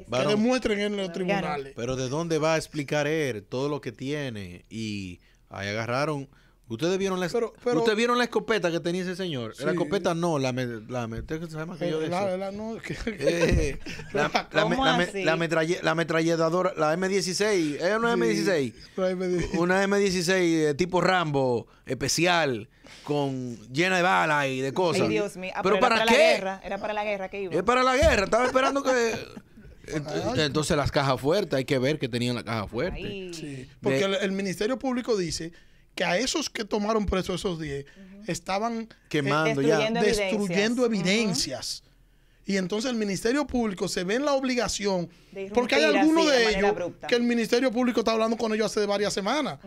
Bueno, Que demuestren en los tribunales. pero ¿de dónde va a explicar él todo lo que tiene? Y ahí agarraron. ¿Ustedes vieron la, Pero- pero- ¿ustedes vieron la escopeta que tenía ese señor? La escopeta no, la, me- la, me- ¿usted sabe más que yo de Eh, la- eso? la- no, que- Eh, la, la, ¿Cómo la, me- así? la metralle- la ametralladora, la M16, ¿es una Sí, M16? por ahí me di- Una M16 eh, tipo Rambo, especial, con llena de balas y de cosas. Ay, Dios mío. Ah, ¿Pero era para la qué? guerra. Era para la guerra que iba. Es para la guerra, estaba esperando que... Ent- Entonces las cajas fuertes, hay que ver que tenían la caja fuerte. Sí, porque De- el, el Ministerio Público dice que a esos que tomaron presos esos 10 estaban Quemando ya. Destruyendo destruyendo evidencias. evidencias. Y entonces el Ministerio Público se ve en la obligación, De porque hay algunos de ellos abrupta. que el Ministerio Público está hablando con ellos hace varias semanas.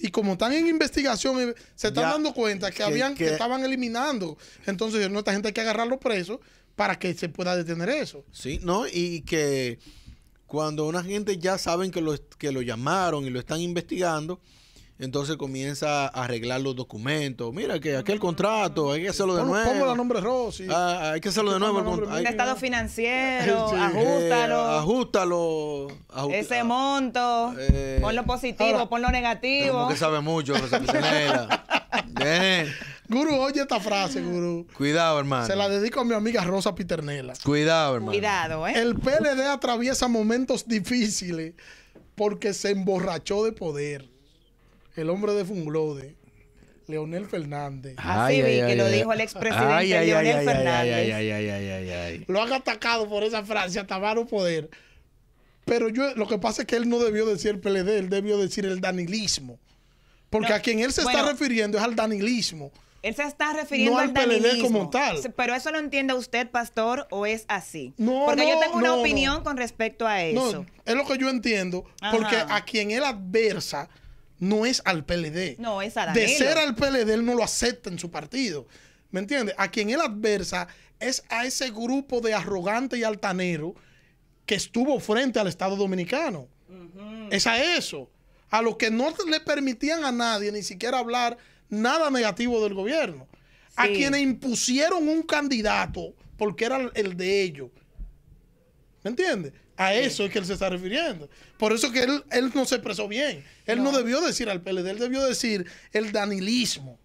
Y como están en investigación, eh, se están Ya, dando cuenta que, que- habían, que, que- estaban eliminando. Entonces, no, esta gente hay que agarrarlos presos para que se pueda detener eso. Sí, ¿no? Y que cuando una gente ya saben que lo, que lo llamaron y lo están investigando, entonces comienza a arreglar los documentos. Mira que aquel contrato, hay que hacerlo de Pongo, nuevo. pongo la nombre Rosy. Ah, hay que hacerlo de nuevo. el el hay- estado financiero, Sí. ajustalo. Eh, ajustalo. aju- ese monto, Eh, ponlo positivo, ahora- ponlo negativo. Como que sabe mucho, José. Bien. Guru, oye esta frase, Guru. Cuidado, hermano. Se la dedico a mi amiga Rosa Piternela. Cuidado, hermano. Cuidado, ¿eh? El PLD atraviesa momentos difíciles porque se emborrachó de poder. El hombre de Funglode, Leonel Fernández. Así vi que lo dijo el expresidente Ay, ay, Leonel ay, ay, Fernández. Ay, ay, ay, ay, ay, ay. Lo han atacado por esa frase, atabaron poder. Pero yo, lo que pasa es que él no debió decir el PLD, él debió decir el danilismo. Porque No, a quien él se bueno. está refiriendo es al danilismo. Él se está refiriendo No al al PLD como tal. Pero eso lo entiende usted, pastor, o es así. No, Porque yo no, tengo una opinión con respecto a eso. No, es lo que yo entiendo. Porque a quien él adversa no es al PLD. No, es a De Danilo. ser al PLD, él no lo acepta en su partido. ¿Me entiendes? A quien él adversa es a ese grupo de arrogante y altanero que estuvo frente al Estado Dominicano. Es a eso. A los que no le permitían a nadie ni siquiera hablar nada negativo del gobierno. A quienes impusieron un candidato porque era el de ellos. ¿Me entiendes? A eso es que él se está refiriendo. Por eso que él, él no se expresó bien. Él no. No. debió decir al PLD, él debió decir el danilismo.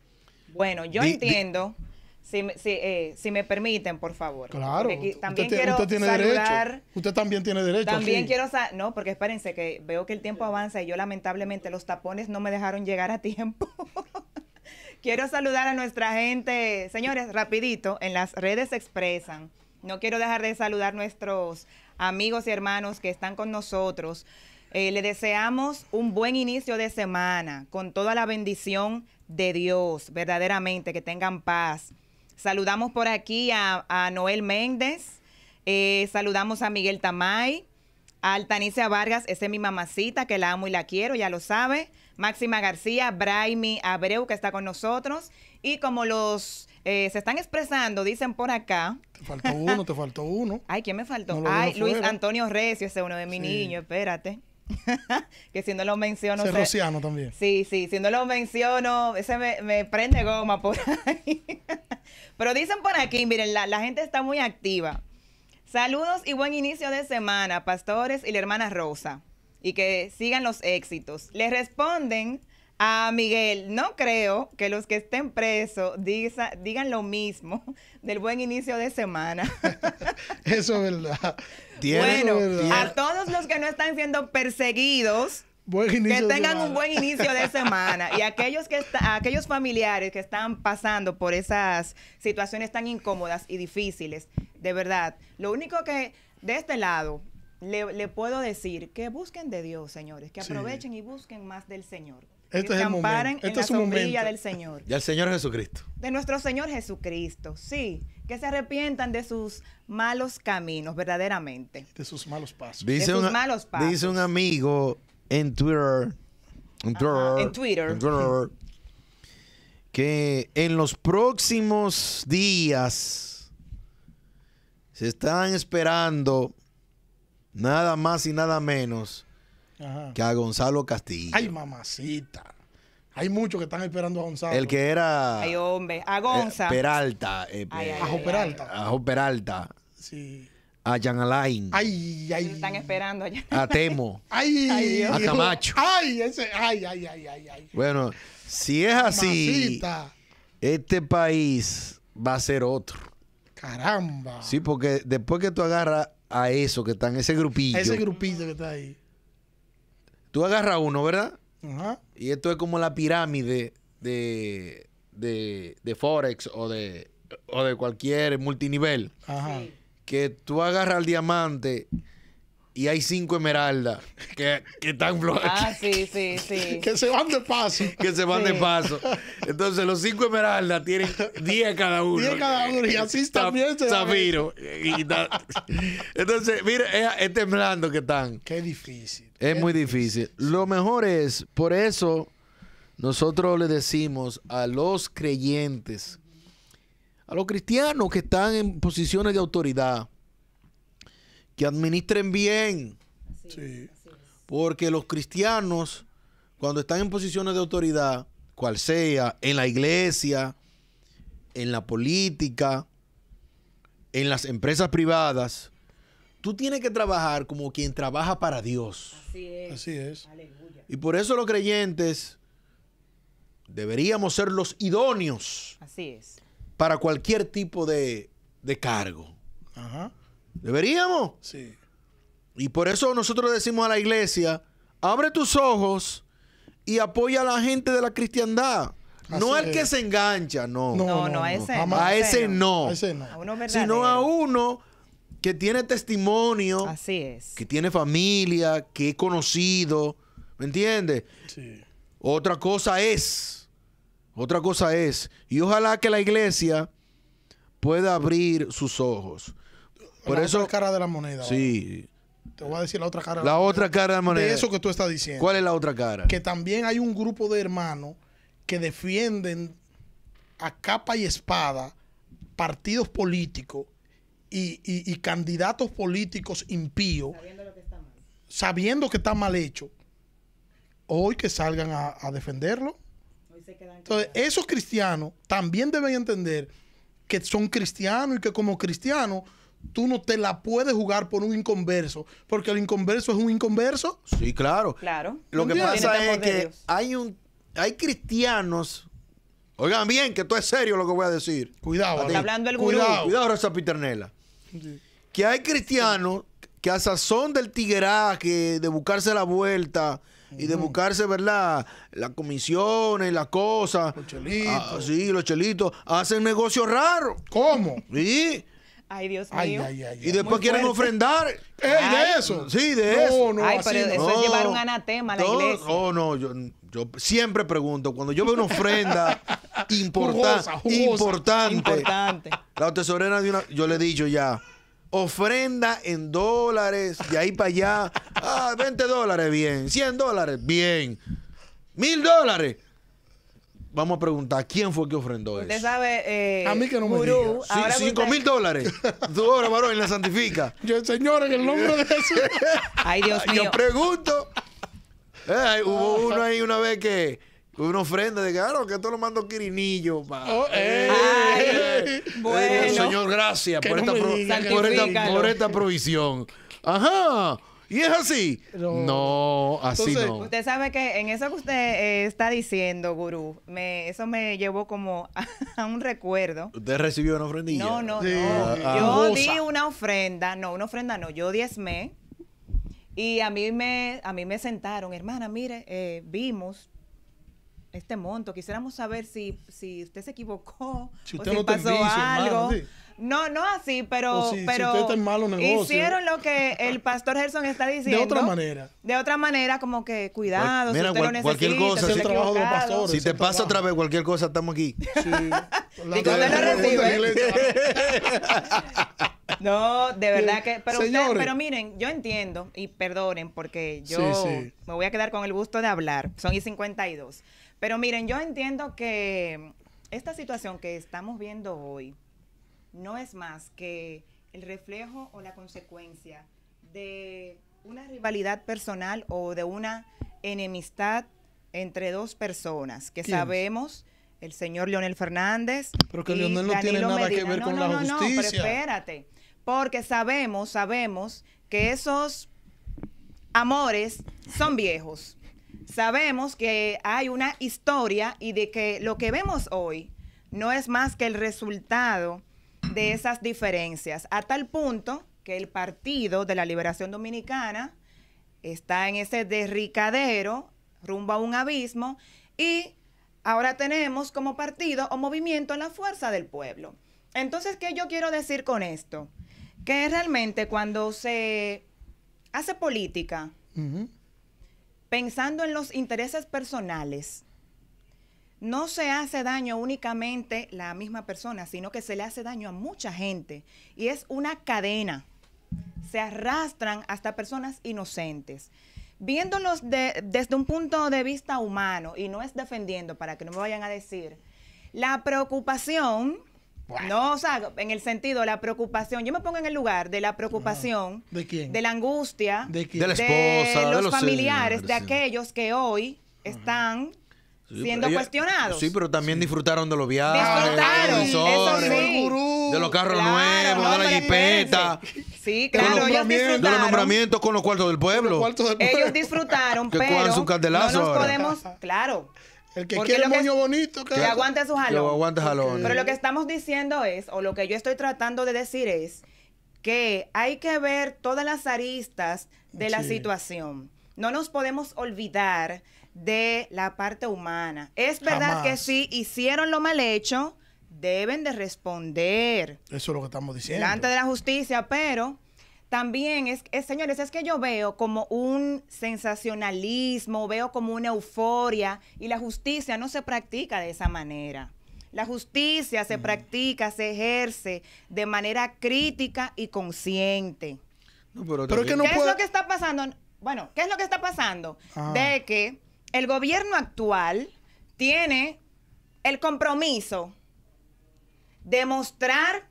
Bueno, yo Di- di- entiendo, si, me- si, eh, si me permiten, por favor. Claro. Aquí usted también tie- quiero usted tiene saludar. derecho. Usted también tiene derecho. También aquí. quiero, no, porque espérense que veo que el tiempo avanza y yo lamentablemente los tapones no me dejaron llegar a tiempo. quiero saludar a nuestra gente, señores, rapidito, en las redes se expresan. No quiero dejar de saludar a nuestros amigos y hermanos que están con nosotros. Eh, le deseamos un buen inicio de semana con toda la bendición de Dios, verdaderamente, que tengan paz. Saludamos por aquí a, Noel Méndez, eh, saludamos a Miguel Tamay, Altanicia Vargas, esa es mi mamacita, que la amo y la quiero, ya lo sabe. Máxima García, Braimi Abreu, que está con nosotros. Y como los eh, se están expresando, dicen por acá. Te faltó uno, te faltó uno. Ay, ¿quién me faltó? No Ay, Luis fuera. Antonio Recio, ese es uno de mis Sí. niños, espérate. que si no lo menciono. Ese se- también. Sí, sí, si no lo menciono, ese me, me prende goma por ahí. Pero dicen por aquí, miren, la, la gente está muy activa. Saludos y buen inicio de semana, pastores y la hermana Rosa. Y que sigan los éxitos. Le responden a Miguel, no creo que los que estén presos diga- digan lo mismo del buen inicio de semana. Eso es verdad. Tiene- bueno, a todos los que no están siendo perseguidos, Buen que inicio de tengan un buen inicio de semana y aquellos que está- aquellos familiares que están pasando por esas situaciones tan incómodas y difíciles, de verdad, lo único que de este lado le, le puedo decir que busquen de Dios, señores, que Sí. aprovechen y busquen más del Señor. Este que es el momento. en Este la es sombrilla momento. del Señor. Ya el Señor Jesucristo. De nuestro Señor Jesucristo, sí, que se arrepientan de sus malos caminos, verdaderamente. De sus malos pasos. Dice, sus un, malos pasos. dice un amigo en Twitter, en Twitter, Ajá, en Twitter. en Twitter, que en los próximos días se están esperando nada más y nada menos Ajá. que a Gonzalo Castillo. Ay, mamacita. Hay muchos que están esperando a Gonzalo. el que era Ay, hombre, a eh, Gonza. Peralta. eh, Ay, eh, ay, Ajo ay, Peralta. Ajo Peralta. Sí. A Jan Alain, Ay, ay. Están esperando allá. a Temo. Ay, Ay. A Camacho. Ay, ese, ay, ay, ay, ay, ay. Bueno, si es así, este país va a ser otro. Caramba. Sí, porque después que tú agarras a eso que está en ese grupillo, Ese grupito que está ahí. tú agarras uno, ¿verdad? Ajá. Y esto es como la pirámide de, de, de Forex o de, o de cualquier multinivel. Ajá. Que tú agarras al diamante y hay cinco esmeraldas que, que están flo- Ah, sí, sí, sí. Que se van de paso. que se van de paso. Entonces los cinco esmeraldas tienen 10 cada uno. Diez cada uno, y así también se. Zafiro. Y ta- Entonces, mira, es, es temblando que están. Qué difícil. Es Qué muy difícil. Lo mejor es, por eso nosotros le decimos a los creyentes, a los cristianos que están en posiciones de autoridad, que administren bien, Sí. porque los cristianos, cuando están en posiciones de autoridad, cual sea, en la iglesia, en la política, en las empresas privadas, tú tienes que trabajar como quien trabaja para Dios. Así es. Así es. Aleluya. Y por eso los creyentes deberíamos ser los idóneos Así es. Para cualquier tipo de, de cargo. Ajá. Deberíamos. Sí. Y por eso nosotros decimos a la iglesia, abre tus ojos y apoya a la gente de la cristiandad. no al que se engancha, no. No, no, a ese no. a ese no. A ese no. A uno Sino a uno que tiene testimonio, Así es. que tiene familia, que es conocido. ¿Me entiendes? Sí. Otra cosa es, otra cosa es, y ojalá que la iglesia pueda abrir sus ojos. Por la eso, otra cara de la moneda. sí. Te voy a decir la otra cara. de la otra cara de la moneda. De eso que tú estás diciendo. ¿Cuál es la otra cara? Que también hay un grupo de hermanos que defienden a capa y espada partidos políticos y, y- y candidatos políticos impíos, Sabiendo lo que está mal. sabiendo que está mal hecho, hoy que salgan a, a defenderlo. Hoy se quedan Entonces, esos cristianos también deben entender que son cristianos y que como cristianos tú no te la puedes jugar por un inconverso, porque el inconverso es un inconverso. Sí, claro. Claro. Lo que ¿Entiendes? pasa es que hay un hay cristianos. Oigan bien, que esto es serio lo que voy a decir. Cuidado. Está hablando el gurú. Cuidado. Cuidado, Rosa Piternela. Sí. Que hay cristianos que a sazón del tigueraje, de buscarse la vuelta y de buscarse, ¿verdad? Las comisiones, las cosas. Los chelitos. Ah, sí, los chelitos. Hacen negocios raros. ¿Cómo? Sí. Ay, Dios Ay, mío. ay, ay. Y después Muy quieren fuerte. ofrendar. ¡Ey, Ay. de eso! Sí, de no, eso. No, Ay, así pero no. eso es llevar un anatema a la No, iglesia. Oh, no, yo, yo siempre pregunto, cuando yo veo una ofrenda importa- Jugosa, jugosa. importante, Importante. la tesorera de una, yo le he dicho ya, ofrenda en dólares, de ahí para allá, ah, 20 dólares, bien, 100 dólares, bien, mil dólares. Vamos a preguntar, ¿quién fue que ofrendó Usted eso? sabe, eh, A mí que no me diga. Cinco usted- mil dólares. Tu obra, varón, la santifica. Yo, señor, en el nombre de Jesús. Ay, Dios mío. Yo pregunto. Eh, hubo uno ahí una vez que una ofrenda de que, claro, que esto lo mando Quirinillo. pa". Oh, eh. Ay, Eh, bueno. eh, Señor, gracias por, no esta pro- por, esta, por esta provisión. Ajá. ¿Y es así? No. No, así Entonces, no. Usted sabe que en eso que usted eh, está diciendo, gurú, me, eso me llevó como a, un recuerdo. ¿Usted recibió una ofrendilla? No, no, Sí. no. Ah, yo jugosa. di una ofrenda, no, una ofrenda no, yo diezmé. Y a mí me, a mí me sentaron, hermana, mire, eh, vimos este monto, quisiéramos saber si, si usted se equivocó Si o usted si no está en pasó vicio, hermano, algo. sí. No, no así, pero, O si- si pero usted está en malos negocios. hicieron lo que el pastor Gerson está diciendo. De otra manera. De otra manera, como que cuidado, Mira, si usted cual- lo cualquier necesita, cosa, si si- está Es el trabajo de los equivocado. pastores. Si ese te pasa trabajo. otra vez cualquier cosa, estamos aquí. Sí. La Y que usted lo recibe. No, de verdad que. Pero, usted- pero miren, yo entiendo, y perdonen, porque yo Sí, sí. me voy a quedar con el gusto de hablar. Son y 52. Pero miren, yo entiendo que esta situación que estamos viendo hoy no es más que el reflejo o la consecuencia de una rivalidad personal o de una enemistad entre dos personas que ¿Quién? sabemos. El señor Leonel Fernández. Pero que y Leonel no tiene nada que Medina. ver No, con no, la no, no, pero justicia. espérate. porque sabemos, sabemos que esos amores son viejos. Sabemos que hay una historia y de que lo que vemos hoy no es más que el resultado de esas diferencias, a tal punto que el Partido de la Liberación Dominicana está en ese derricadero rumbo a un abismo y ahora tenemos como partido o movimiento la fuerza del pueblo. Entonces, ¿qué yo quiero decir con esto? Que realmente cuando se hace política. Pensando en los intereses personales, no se hace daño únicamente la misma persona, sino que se le hace daño a mucha gente. Y es una cadena. Se arrastran hasta personas inocentes. Viéndolos de- desde un punto de vista humano, y no es defendiendo para que no me vayan a decir, la preocupación, no, o sea, en el sentido, la preocupación, yo me pongo en el lugar de la preocupación, ¿De quién? de la angustia, ¿De quién? De la esposa, de los, los familiares, de señores, aquellos que hoy están Sí, siendo ellos- cuestionados. Sí, pero también disfrutaron de los viajes, Disfrutaron, de los eso visores, sí. gurú. de los carros Claro, nuevos, no, de la jipeta, espérense. Sí, De claro, los ellos nombramientos. de los nombramientos con los cuartos del pueblo. Del Ellos disfrutaron, pero su no nos ahora. podemos, claro, El que Porque quiere que- moño bonito, que que aguante su Que jalón. aguante jalón. Pero lo que estamos diciendo es, o lo que yo estoy tratando de decir es, que hay que ver todas las aristas de la situación. No nos podemos olvidar de la parte humana. Es verdad Jamás. que si hicieron lo mal hecho, deben de responder Eso es lo que estamos diciendo. delante de la justicia, pero también es, es, señores, es que yo veo como un sensacionalismo, veo como una euforia y la justicia no se practica de esa manera. La justicia se practica, se ejerce de manera crítica y consciente. No, pero Pero es que también- no ¿Qué puede- es lo que está pasando? Bueno, ¿qué es lo que está pasando? Ajá. De que el gobierno actual tiene el compromiso de mostrar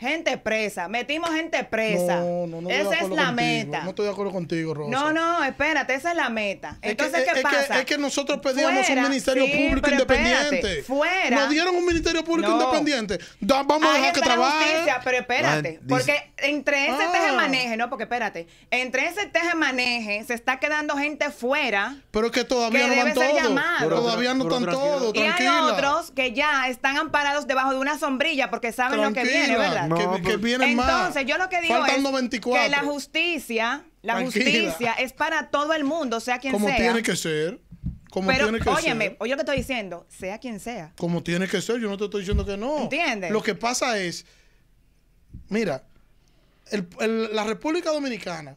gente presa. Metimos gente presa. No, no, no esa es la contigo. meta. No estoy de acuerdo contigo, Rosa. No, no, espérate, esa es la meta. Es Entonces, es- ¿qué es que- pasa? es que nosotros pedíamos Fuera, un ministerio sí, público pero independiente. espérate, fuera. Nos dieron un ministerio público No. independiente. Da- vamos a Ahí dejar que trabaje. justicia, pero espérate, Ah, porque entre ese Ah. teje-maneje, no, porque espérate, entre ese teje-maneje se está quedando gente fuera Pero es que todavía que no van todos. Todavía no están tranquila. todos. y hay otros que ya están amparados debajo de una sombrilla porque saben lo que viene, ¿verdad? No, Que, vienen más. Entonces, yo lo que digo Faltan es 94. que la justicia, la Tranquila. justicia es para todo el mundo, sea quien Como sea. tiene que ser. Como pero, tiene que óyeme, ser. oye lo que estoy diciendo, sea quien sea. Como tiene que ser. Yo no te estoy diciendo que no. ¿Entiendes? Lo que pasa es. Mira, el- el- la República Dominicana.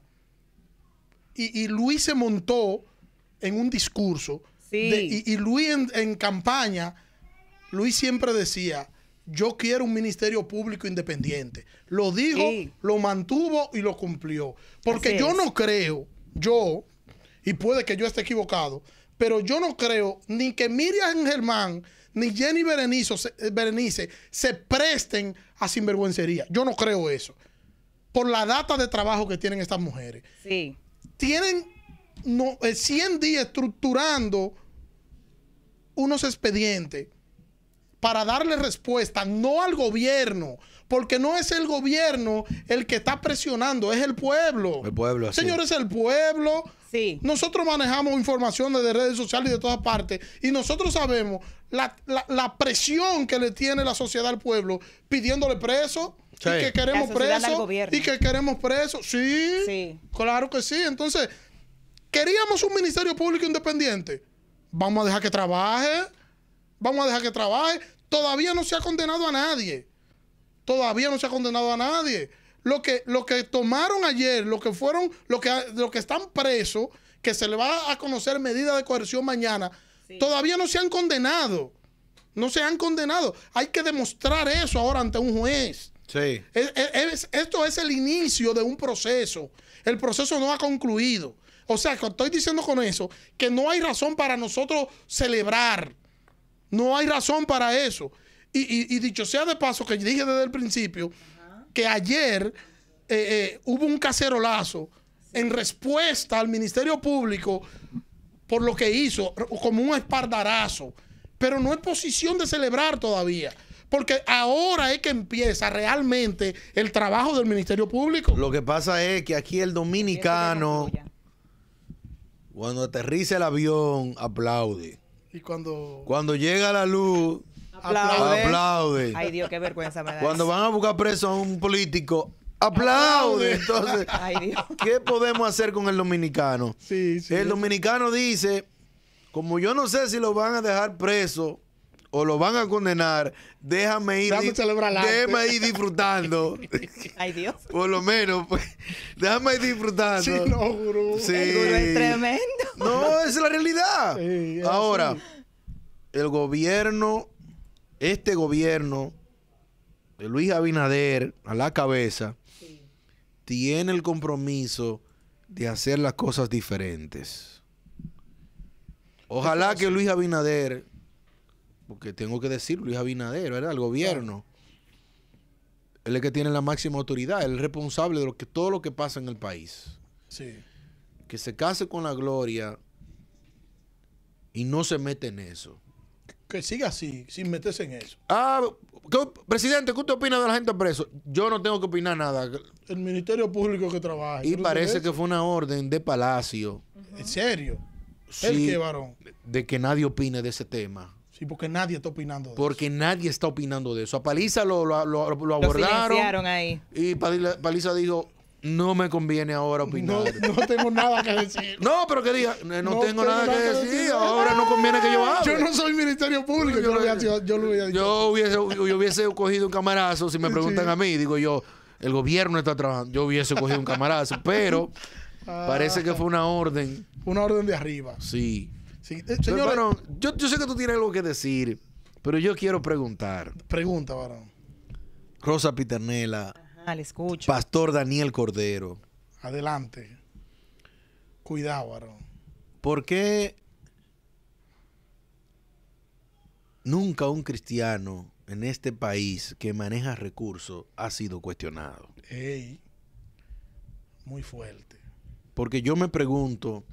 Y, y Luis se montó en un discurso. Sí. de- y, y Luis en, en campaña, Luis siempre decía. Yo quiero un ministerio público independiente. Lo dijo, Sí. lo mantuvo y lo cumplió. Porque Así yo es. no creo, yo, y puede que yo esté equivocado, pero yo no creo ni que Miriam Germán ni Jenny Berenice, se- eh, Berenice se presten a sinvergüencería. Yo no creo eso. Por la data de trabajo que tienen estas mujeres. Sí. Tienen no, eh, 100 días estructurando unos expedientes para darle respuesta, no al gobierno, porque no es el gobierno el que está presionando, es el pueblo. El pueblo, así. Señores, el pueblo. Sí. Nosotros manejamos información desde redes sociales y de todas partes y nosotros sabemos la, la- la presión que le tiene la sociedad al pueblo pidiéndole preso Sí. y que queremos preso y que queremos preso. Sí, Sí. claro que sí. Entonces, queríamos un ministerio público independiente. Vamos a dejar que trabaje. Vamos a dejar que trabaje. Todavía no se ha condenado a nadie. Todavía no se ha condenado a nadie. Lo que, lo que tomaron ayer, lo que fueron, lo que, lo que están presos, que se le va a conocer medida de coerción mañana, Sí. todavía no se han condenado. No se han condenado. Hay que demostrar eso ahora ante un juez. Sí. Es- es- es- esto es el inicio de un proceso. El proceso no ha concluido. O sea, que estoy diciendo con eso que no hay razón para nosotros celebrar. No hay razón para eso. Y, y- y dicho sea de paso, que dije desde el principio, que ayer eh, eh, hubo un cacerolazo en respuesta al Ministerio Público por lo que hizo, como un espardarazo. Pero no es posición de celebrar todavía. Porque ahora es que empieza realmente el trabajo del Ministerio Público. Lo que pasa es que aquí el dominicano, cuando aterriza el avión, aplaude. Y cuando Cuando llega la luz, Aplaude. aplaude. Ay, Dios, qué vergüenza me da. Cuando eso. van a buscar preso a un político, aplaude. Entonces, Ay, Dios. ¿qué podemos hacer con el dominicano? Sí, sí. El dominicano dice, como yo no sé si lo van a dejar preso o lo van a condenar, déjame ir, Déjame ir disfrutando. Ay, Dios. Por lo menos, pues, déjame ir disfrutando. Sí, no, gurú. Sí. El gurú es tremendo. No, esa es la realidad. Sí, es Ahora, así. el gobierno, este gobierno de Luis Abinader a la cabeza, tiene el compromiso de hacer las cosas diferentes. Ojalá que Luis Abinader, porque tengo que decir Luis Abinader, ¿verdad? El gobierno. Él es que tiene la máxima autoridad, él es responsable de lo que, todo lo que pasa en el país Sí. que se case con la gloria y no se mete en eso. Que siga así, sin meterse en eso. Ah, ¿qué- presidente, ¿qué usted opina de la gente preso? Yo no tengo que opinar nada. El Ministerio Público que trabaja. Y ¿tú no parece que fue una orden de Palacio ¿En serio? ¿El sí, qué, varón? de que nadie opine de ese tema. Sí, porque nadie está opinando de Porque nadie está opinando de eso. A Paliza lo, lo, lo- abordaron ahí. y Paliza, Paliza dijo, no me conviene ahora eso. opinar. No, no tengo nada que decir. No, pero que diga, no, No tengo nada que decir, ahora no Ah, conviene que yo hable. Yo no soy Ministerio Público. Yo, Yo lo hubiera sido- yo lo hubiera dicho. Yo hubiese, yo hubiese cogido un camarazo, si me preguntan Sí. a mí, digo yo, el gobierno está trabajando, yo hubiese cogido un camarazo, pero Ah, parece que fue una orden, Una orden de arriba. sí. Sí. Eh, Pero, yo, yo sé que tú tienes algo que decir, pero yo quiero preguntar, pregunta, varón. Rosa Piternela, Ah, le escucho. Pastor Daniel Cordero, Adelante. Cuidado, varón. ¿por qué nunca un cristiano en este país que maneja recursos ha sido cuestionado? Ey. Muy fuerte. Porque yo me pregunto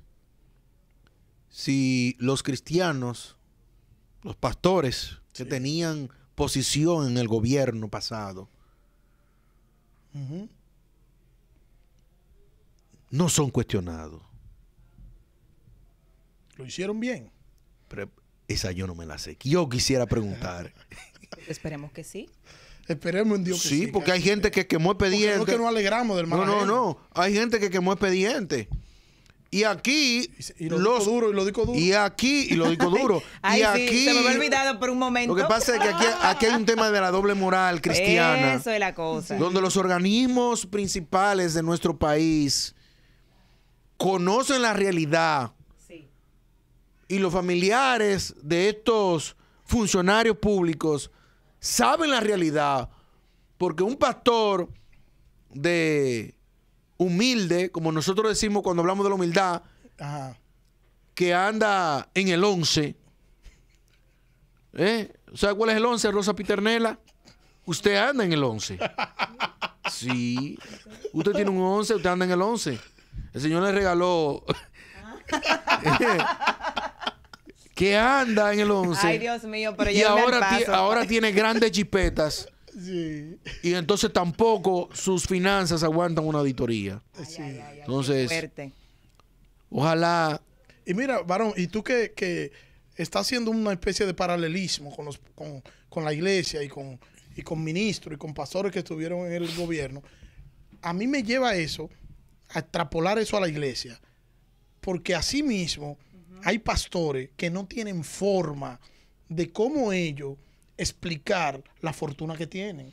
si los cristianos, los pastores que Sí. tenían posición en el gobierno pasado, no son cuestionados. Lo hicieron bien. Pero esa yo no me la sé. Yo quisiera preguntar. Esperemos que sí. Esperemos en Dios que sí, sí. porque hay gente que quemó Porque no expediente. que nos alegramos del mal No, no, no. Hay gente que quemó expediente. Y aquí Y, los discos duros y los discos duros. y aquí y lo digo duro. Ay, y sí, aquí se me había olvidado por un momento. Lo que pasa es que aquí, aquí hay un tema de la doble moral cristiana. Eso es la cosa. donde los organismos principales de nuestro país conocen la realidad Sí. y los familiares de estos funcionarios públicos saben la realidad porque un pastor de humilde, como nosotros decimos cuando hablamos de la humildad, Ajá. que anda en el 11. ¿Eh? ¿Sabe cuál es el 11, Rosa Piternela? Usted anda en el 11. Sí. Usted tiene un 11, usted anda en el 11. El Señor le regaló. que anda en el 11. Ay, Dios mío, pero y ahora, paso. ahora tiene grandes chipetas. Sí. Y entonces tampoco sus finanzas aguantan una auditoría. sí. Entonces, ojalá Y mira, varón, y tú que, que estás haciendo una especie de paralelismo con, los, con, con la iglesia y con, y con ministros y con pastores que estuvieron en el gobierno, a mí me lleva eso, a extrapolar eso a la iglesia, porque así mismo hay pastores que no tienen forma de cómo ellos explicar la fortuna que tienen.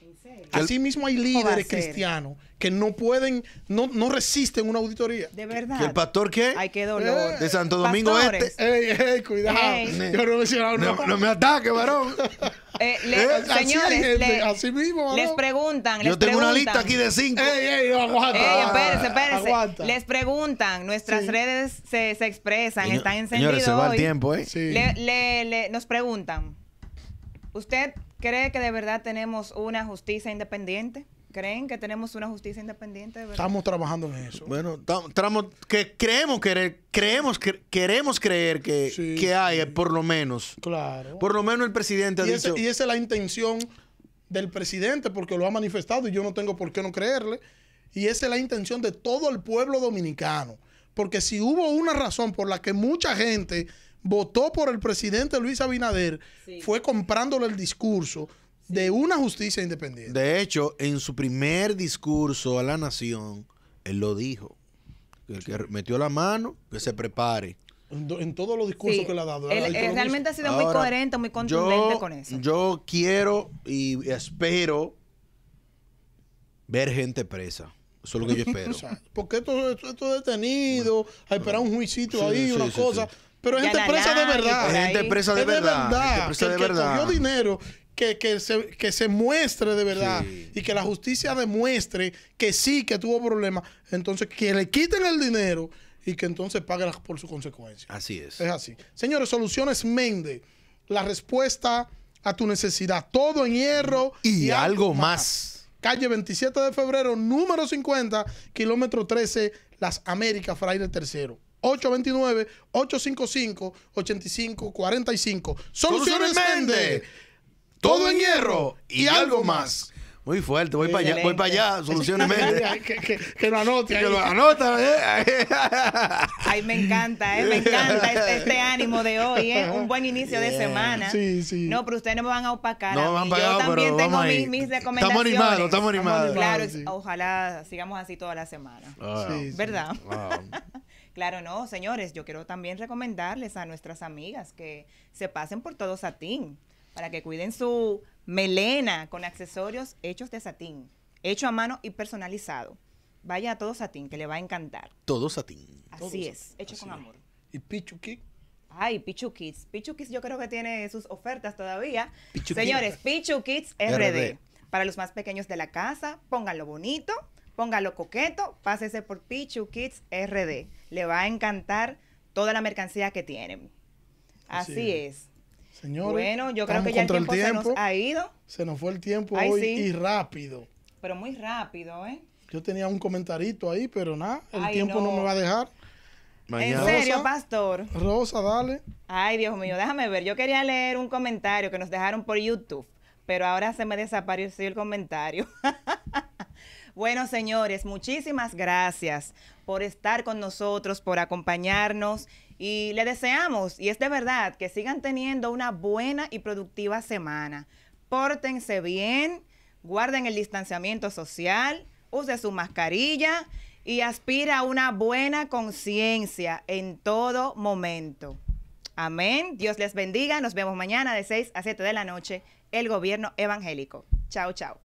Así mismo hay líderes cristianos que no pueden, no, no resisten una auditoría. De verdad. que el pastor qué? Ay, qué dolor. de Santo Domingo Pastores, Este. Ey, ey, cuidado. Ey. Yo no he mencionado No, no me ataque, varón. eh, le- Eh, señores, le- así mismo, varón. les preguntan. Yo tengo una lista aquí de cinco. Ey, ey, no, aguanta. Ey, espérense, espérense. Aguanta. Les preguntan, nuestras Sí. redes se, se expresan, están encendidos Señores, se va el tiempo, ¿eh? Sí. Le- le- le- nos preguntan, ¿usted cree que de verdad tenemos una justicia independiente? ¿Creen que tenemos una justicia independiente de verdad? Estamos trabajando en eso. Bueno, tam- tramo- que creemos querer, creemos que queremos creer que, Sí, que hay, sí. eh, por lo menos. Claro. Por lo menos el presidente ha y, ese- dicho. y esa es la intención del presidente porque lo ha manifestado y yo no tengo por qué no creerle. Y esa es la intención de todo el pueblo dominicano. Porque si hubo una razón por la que mucha gente votó por el presidente Luis Abinader, Sí. fue comprándole el discurso de una justicia independiente. De hecho, en su primer discurso a la nación, él lo dijo. Que el que metió la mano, que se prepare. En, do- en todos los discursos Sí, que le ha dado. él- él realmente ha sido muy coherente, muy contundente yo- con eso. Yo quiero y espero ver gente presa. Eso es lo que yo espero. Porque esto, esto, esto es detenido, a esperar un juicio Sí, ahí, sí, una sí, cosa. Pero es gente presa de verdad. Hay gente presa de es verdad. gente verdad. presa que de que verdad. cogió dinero, que, que, se, que se muestre de verdad Sí. y que la justicia demuestre que sí, que tuvo problemas. Entonces, que le quiten el dinero y que entonces pague por su consecuencia. Así es. Es así. Señores, Soluciones Mende, la respuesta a tu necesidad. Todo en hierro Y algo más. Calle 27 de febrero, número 50, kilómetro 13, Las Américas, Fraile Tercero. 829-855-8545. Soluciones Mende. Todo en hierro y algo más. Muy fuerte. Voy para allá. Voy para allá. Soluciones Méndez. que, que, que lo anote ahí. Que lo anota. ¿eh? Ay, me encanta, ¿eh? me encanta este, este ánimo de hoy, ¿eh? un buen inicio de Yeah. semana. Sí, sí. No, pero ustedes no me van a opacar. No a me mí. van Yo también pero tengo mis, mis Estamos recomendaciones. animados, estamos animados. Claro, sí. ojalá sigamos así toda la semana. Ah, Sí, sí. ¿Verdad? wow. Claro, no, señores, yo quiero también recomendarles a nuestras amigas que se pasen por todo satín para que cuiden su melena con accesorios hechos de satín, hecho a mano y personalizado. Vaya a todo satín que le va a encantar. Todos a ti. Así es, hecho con es. amor. Y Pichu Kick. Ay, Pichu Kids. Pichu Kids yo creo que tiene sus ofertas todavía. Pichu Señores, Pichu Kids RD. RD. Para los más pequeños de la casa, pónganlo bonito, pónganlo coqueto, pásese por Pichu Kids RD. Le va a encantar toda la mercancía que tienen. Así Así es. Señores. Bueno, yo creo que ya el tiempo, se nos ha ido, Se nos fue el tiempo Ay, hoy sí. y rápido. pero muy rápido, ¿eh? Yo tenía un comentarito ahí, pero nada, el Ay, tiempo no. no. me va a dejar. Mañana. En serio, Rosa. pastor. Rosa, dale. Ay, Dios mío, déjame ver. Yo quería leer un comentario que nos dejaron por YouTube, pero ahora se me desapareció el comentario. bueno, señores, muchísimas gracias por estar con nosotros, por acompañarnos y le deseamos, y es de verdad, que sigan teniendo una buena y productiva semana. Pórtense bien, guarden el distanciamiento social, use su mascarilla y aspira a una buena conciencia en todo momento. Amén. Dios les bendiga. Nos vemos mañana de 6 a 7 de la noche. El gobierno evangélico. Chao, chao.